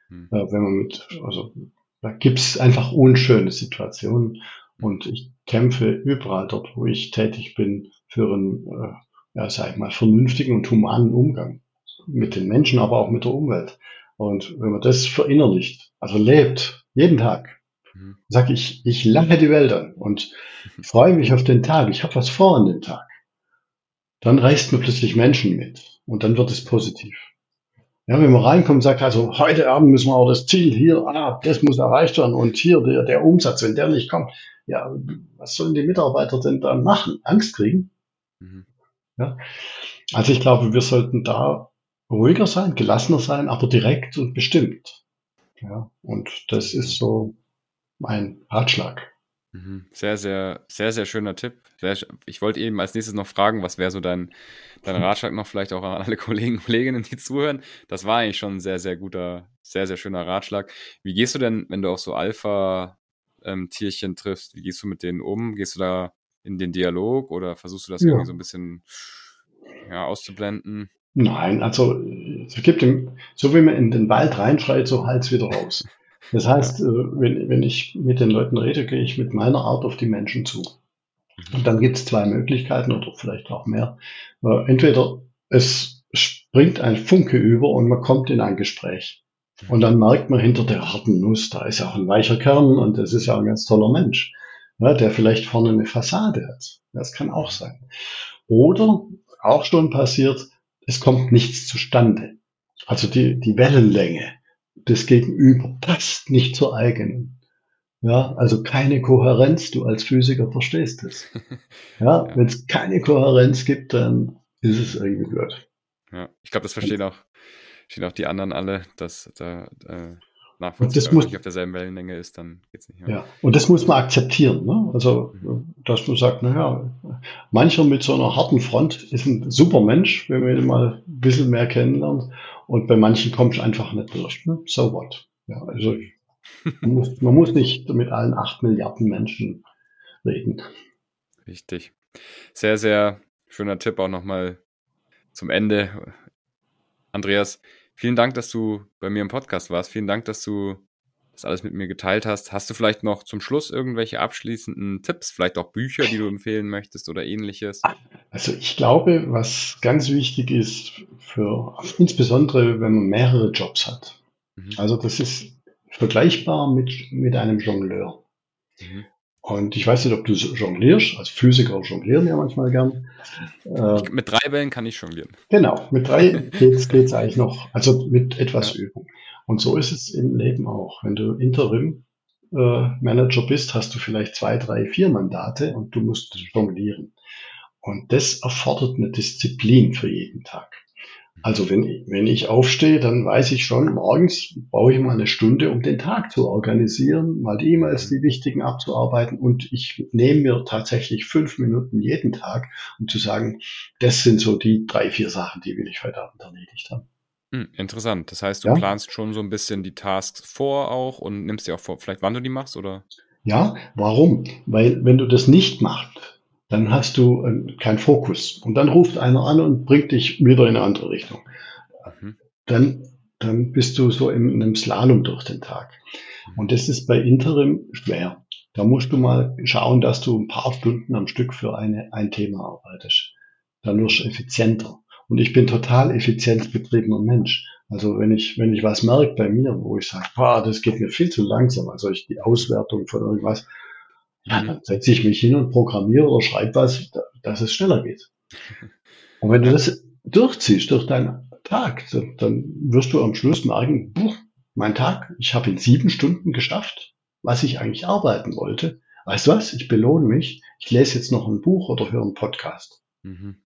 Hm. Äh, wenn man mit, also da gibt's einfach unschöne Situationen und ich kämpfe überall dort, wo ich tätig bin, für einen, äh, ja, sag ich mal, vernünftigen und humanen Umgang mit den Menschen, aber auch mit der Umwelt. Und wenn man das verinnerlicht, also lebt, jeden Tag, mhm. sage ich, ich lache die Welt an und [laughs] freue mich auf den Tag, ich habe was vor an dem Tag, dann reißt mir plötzlich Menschen mit und dann wird es positiv. Ja, wenn man reinkommt und sagt, also heute Abend müssen wir auch das Ziel hier, ah, das muss erreicht werden und hier der, der Umsatz, wenn der nicht kommt, ja, was sollen die Mitarbeiter denn dann machen? Angst kriegen? Mhm. Ja. Also ich glaube, wir sollten da ruhiger sein, gelassener sein, aber direkt und bestimmt. Ja, und das ist so mein Ratschlag. Mhm. Sehr, sehr, sehr, sehr schöner Tipp. Sehr, ich wollte eben als nächstes noch fragen, was wäre so dein, dein [laughs] Ratschlag noch vielleicht auch an alle Kollegen und Kolleginnen, die zuhören. Das war eigentlich schon ein sehr, sehr guter, sehr, sehr schöner Ratschlag. Wie gehst du denn, wenn du auf so Alpha-Tierchen ähm, triffst, wie gehst du mit denen um? Gehst du da in den Dialog oder versuchst du das ja. irgendwie so ein bisschen ja, auszublenden? Nein, also es gibt im, so wie man in den Wald reinschreit, so halt's wieder raus. [laughs] Das heißt. Äh, wenn, wenn ich mit den Leuten rede, gehe ich mit meiner Art auf die Menschen zu. Mhm. Und dann gibt es zwei Möglichkeiten oder vielleicht auch mehr. Äh, entweder es springt ein Funke über und man kommt in ein Gespräch. Mhm. Und dann merkt man hinter der harten Nuss, da ist ja auch ein weicher Kern und das ist ja ein ganz toller Mensch, ja, der vielleicht vorne eine Fassade hat. Das kann auch sein. Oder auch schon passiert, es kommt nichts zustande. Also die, die Wellenlänge des Gegenüber passt nicht zur eigenen. Ja, also keine Kohärenz, du als Physiker verstehst es. [laughs] Ja, wenn es keine Kohärenz gibt, dann ist es irgendwie blöd. Ja, ich glaube, das verstehen auch, verstehen auch die anderen alle, dass da äh, nachvollziehbar, wenn nicht auf derselben Wellenlänge ist, dann geht es nicht mehr. Ja, und das muss man akzeptieren. Ne? Also, dass man sagt, naja, mancher mit so einer harten Front ist ein super Mensch, wenn man ihn mal ein bisschen mehr kennenlernt. Und bei manchen kommt es einfach nicht durch. Ne? So what? Ja, also man muss, man muss nicht mit allen acht Milliarden Menschen reden. Richtig. Sehr, sehr schöner Tipp auch nochmal zum Ende. Andreas, vielen Dank, dass du bei mir im Podcast warst. Vielen Dank, dass du das alles mit mir geteilt hast. Hast du vielleicht noch zum Schluss irgendwelche abschließenden Tipps, vielleicht auch Bücher, die du empfehlen möchtest oder ähnliches? Also ich glaube, was ganz wichtig ist für insbesondere wenn man mehrere Jobs hat. Mhm. Also das ist vergleichbar mit, mit einem Jongleur. Mhm. Und ich weiß nicht, ob du jonglierst. Als Physiker jonglieren ja manchmal gern. Äh, mit drei Bällen kann ich jonglieren. Genau, mit drei [laughs] geht's, geht's eigentlich noch. Also mit etwas ja. Übung. Und so ist es im Leben auch. Wenn du Interim äh, Manager bist, hast du vielleicht zwei, drei, vier Mandate und du musst jonglieren. Und das erfordert eine Disziplin für jeden Tag. Also wenn, wenn ich aufstehe, dann weiß ich schon, morgens brauche ich mal eine Stunde, um den Tag zu organisieren, mal die E-Mails, die wichtigen abzuarbeiten und ich nehme mir tatsächlich fünf Minuten jeden Tag, um zu sagen, das sind so die drei, vier Sachen, die will ich heute Abend erledigt haben. Hm, interessant. Das heißt, du ja? planst schon so ein bisschen die Tasks vor auch und nimmst dir auch vor, vielleicht wann du die machst, oder? Ja, warum? Weil wenn du das nicht machst, dann hast du äh, keinen Fokus. Und dann ruft einer an und bringt dich wieder in eine andere Richtung. Mhm. Dann, dann bist du so in, in einem Slalom durch den Tag. Und das ist bei Interim schwer. Da musst du mal schauen, dass du ein paar Stunden am Stück für eine, ein Thema arbeitest. Dann wirst du effizienter. Und ich bin total effizient betriebener Mensch. Also wenn ich, wenn ich was merke bei mir, wo ich sage, boah, das geht mir viel zu langsam, also ich die Auswertung von irgendwas, ja, dann setze ich mich hin und programmiere oder schreibe was, dass es schneller geht. Und wenn du das durchziehst durch deinen Tag, dann wirst du am Schluss merken, boah, mein Tag, ich habe in sieben Stunden geschafft, was ich eigentlich arbeiten wollte. Weißt du was? Ich belohne mich. Ich lese jetzt noch ein Buch oder höre einen Podcast. Mhm.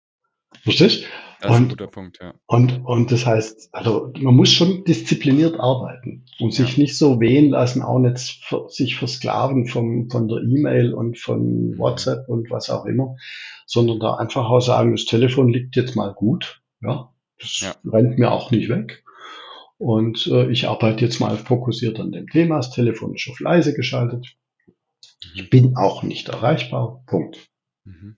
Verstehst? Das ist und, ein guter Punkt, ja. Und, und das heißt, also man muss schon diszipliniert arbeiten und sich ja. nicht so wehen lassen, auch nicht für, sich versklaven vom, von der E-Mail und von mhm. WhatsApp und was auch immer, sondern da einfach auch sagen, das Telefon liegt jetzt mal gut, ja, das ja. rennt mir auch nicht weg. Und äh, ich arbeite jetzt mal fokussiert an dem Thema, das Telefon ist auf leise geschaltet. Ich mhm. bin auch nicht erreichbar. Punkt. Mhm.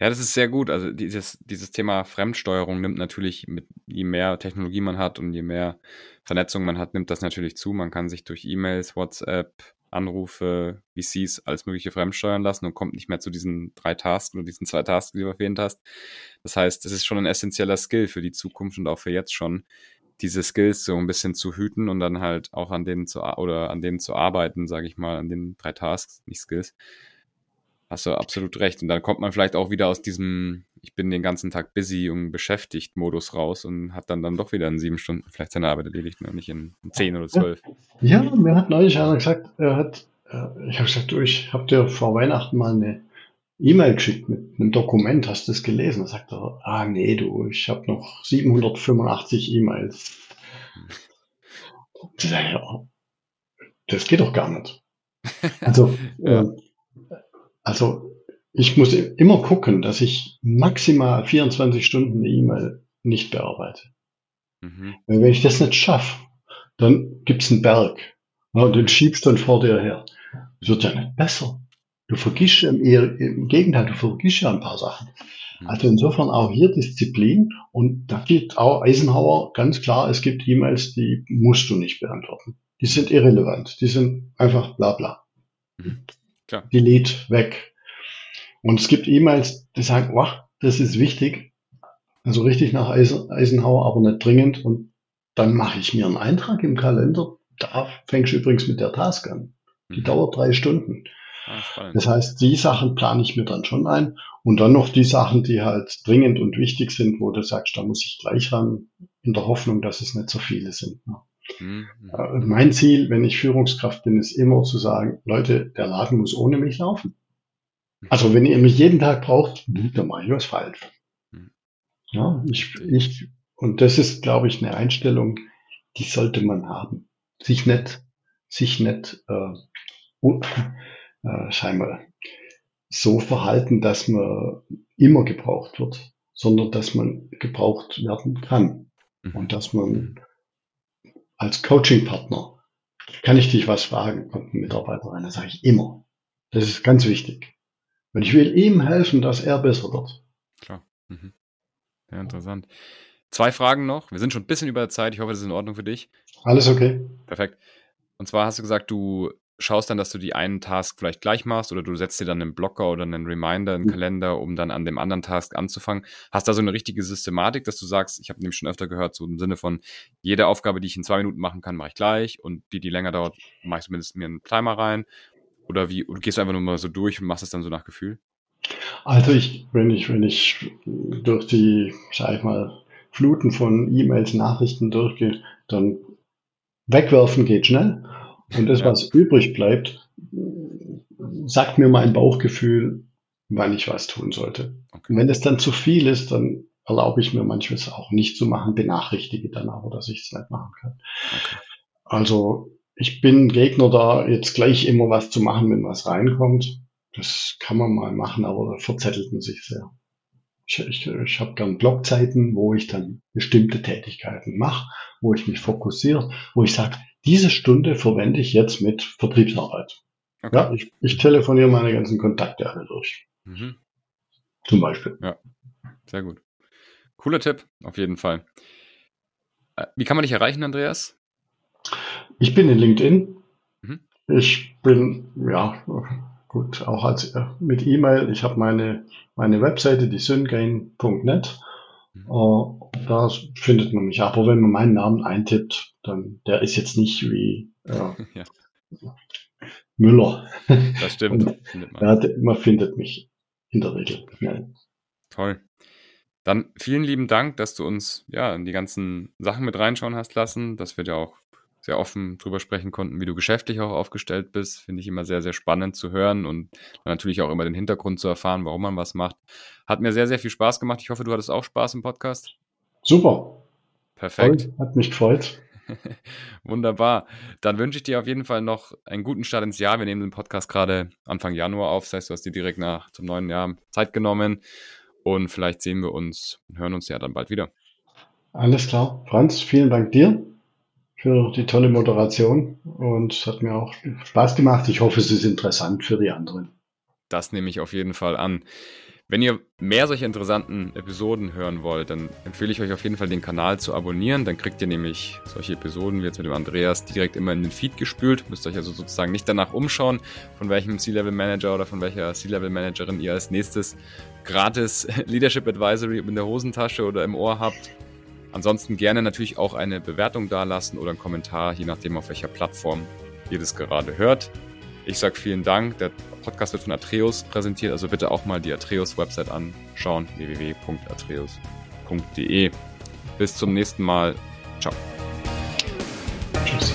Ja, das ist sehr gut. Also dieses, dieses Thema Fremdsteuerung nimmt natürlich, mit, je mehr Technologie man hat und je mehr Vernetzung man hat, nimmt das natürlich zu. Man kann sich durch E-Mails, WhatsApp, Anrufe, VCs, alles mögliche fremdsteuern lassen und kommt nicht mehr zu diesen drei Tasks oder diesen zwei Tasks, die du erwähnt hast. Das heißt, es ist schon ein essentieller Skill für die Zukunft und auch für jetzt schon, diese Skills so ein bisschen zu hüten und dann halt auch an denen zu oder an denen zu arbeiten, sage ich mal, an den drei Tasks, nicht Skills, Hast du absolut recht. Und dann kommt man vielleicht auch wieder aus diesem, ich bin den ganzen Tag busy und beschäftigt Modus raus und hat dann dann doch wieder in sieben Stunden vielleicht seine Arbeit erledigt, ne? nicht in zehn oder zwölf. Ja, mir hat neulich einer gesagt, er hat, äh, ich habe gesagt, du, ich habe dir vor Weihnachten mal eine E-Mail geschickt mit einem Dokument, hast du es gelesen? Da sagt er, ah nee, du, ich habe noch 785 E-Mails. [laughs] Das geht doch gar nicht. Also, ja. äh, also ich muss immer gucken, dass ich maximal 24 Stunden eine E-Mail nicht bearbeite. Mhm. Wenn ich das nicht schaffe, dann gibt's einen Berg. Ja, und den schiebst du dann vor dir her. Das wird ja nicht besser. Du vergisst im, im Gegenteil, du vergisst ja ein paar Sachen. Mhm. Also insofern auch hier Disziplin und da gilt auch Eisenhower ganz klar, es gibt E-Mails, die musst du nicht beantworten. Die sind irrelevant, die sind einfach bla bla. Mhm. Klar. Delete, weg. Und es gibt E-Mails, die sagen, wow, das ist wichtig, also richtig nach Eisenhower, aber nicht dringend und dann mache ich mir einen Eintrag im Kalender. Da fängst du übrigens mit der Task an. Die mhm. dauert drei Stunden. Ah, das heißt, die Sachen plane ich mir dann schon ein und dann noch die Sachen, die halt dringend und wichtig sind, wo du sagst, da muss ich gleich ran, in der Hoffnung, dass es nicht so viele sind. Ne? Mhm. Äh, mein Ziel, wenn ich Führungskraft bin, ist immer zu sagen, Leute, der Laden muss ohne mich laufen. Also wenn ihr mich jeden Tag braucht, dann mache ich was falsch. Mhm. Ja, ich, ich, und das ist, glaube ich, eine Einstellung, die sollte man haben. Sich nicht, sich nicht äh, äh, scheinbar so verhalten, dass man immer gebraucht wird, sondern dass man gebraucht werden kann. Mhm. Und dass man als Coaching-Partner, kann ich dich was fragen, kommt ein Mitarbeiter rein, das sage ich immer. Das ist ganz wichtig. Und ich will ihm helfen, dass er besser wird. Klar. Mhm. Sehr interessant. Zwei Fragen noch. Wir sind schon ein bisschen über der Zeit. Ich hoffe, das ist in Ordnung für dich. Alles okay. Perfekt. Und zwar hast du gesagt, du schaust dann, dass du die einen Task vielleicht gleich machst oder du setzt dir dann einen Blocker oder einen Reminder im mhm. Kalender, um dann an dem anderen Task anzufangen. Hast da so eine richtige Systematik, dass du sagst, ich habe nämlich schon öfter gehört, so im Sinne von, jede Aufgabe, die ich in zwei Minuten machen kann, mache ich gleich und die, die länger dauert, mache ich zumindest mir einen Timer rein. Oder wie, oder gehst du einfach nur mal so durch und machst es dann so nach Gefühl? Also ich, wenn ich, wenn ich durch die, sag ich mal, Fluten von E-Mails, Nachrichten durchgehe, dann wegwerfen geht schnell. Und das, ja. was übrig bleibt, sagt mir mein Bauchgefühl, wann ich was tun sollte. Okay. Und wenn es dann zu viel ist, dann erlaube ich mir manchmal auch nicht zu machen, benachrichtige dann aber, dass ich es nicht machen kann. Okay. Also ich bin Gegner da, jetzt gleich immer was zu machen, wenn was reinkommt. Das kann man mal machen, aber da verzettelt man sich sehr. Ich, ich, ich habe gern Blockzeiten, wo ich dann bestimmte Tätigkeiten mache, wo ich mich fokussiere, wo ich sage, diese Stunde verwende ich jetzt mit Vertriebsarbeit. Okay. Ja, ich, ich telefoniere meine ganzen Kontakte alle durch. Mhm. Zum Beispiel. Ja, sehr gut. Cooler Tipp, auf jeden Fall. Äh, wie kann man dich erreichen, Andreas? Ich bin in LinkedIn. Mhm. Ich bin, ja, gut, auch als äh, mit E-Mail. Ich habe meine, meine Webseite, die syngain.net. Mhm. Uh, da findet man mich. Aber wenn man meinen Namen eintippt, dann der ist jetzt nicht wie äh, [laughs] ja. Müller. Das stimmt. Und, findet man. Ja, man findet mich in der Regel schnell. Toll. Dann vielen lieben Dank, dass du uns ja in die ganzen Sachen mit reinschauen hast lassen, dass wir ja auch sehr offen drüber sprechen konnten, wie du geschäftlich auch aufgestellt bist. Finde ich immer sehr, sehr spannend zu hören und natürlich auch immer den Hintergrund zu erfahren, warum man was macht. Hat mir sehr, sehr viel Spaß gemacht. Ich hoffe, du hattest auch Spaß im Podcast. Super. Perfekt. Toll, hat mich gefreut. [laughs] Wunderbar. Dann wünsche ich dir auf jeden Fall noch einen guten Start ins Jahr. Wir nehmen den Podcast gerade Anfang Januar auf. Das heißt, du hast dir direkt nach zum neuen Jahr Zeit genommen. Und vielleicht sehen wir uns und hören uns ja dann bald wieder. Alles klar. Franz, vielen Dank dir für die tolle Moderation und es hat mir auch Spaß gemacht. Ich hoffe, es ist interessant für die anderen. Das nehme ich auf jeden Fall an. Wenn ihr mehr solche interessanten Episoden hören wollt, dann empfehle ich euch auf jeden Fall den Kanal zu abonnieren. Dann kriegt ihr nämlich solche Episoden wie jetzt mit dem Andreas direkt immer in den Feed gespült. Müsst euch also sozusagen nicht danach umschauen, von welchem C-Level Manager oder von welcher C-Level Managerin ihr als nächstes gratis [laughs] Leadership Advisory in der Hosentasche oder im Ohr habt. Ansonsten gerne natürlich auch eine Bewertung dalassen oder einen Kommentar, je nachdem, auf welcher Plattform ihr das gerade hört. Ich sage vielen Dank. Der Podcast wird von Atreus präsentiert, also bitte auch mal die Atreus-Website anschauen: www.atreus.de. Bis zum nächsten Mal. Ciao. Tschüss.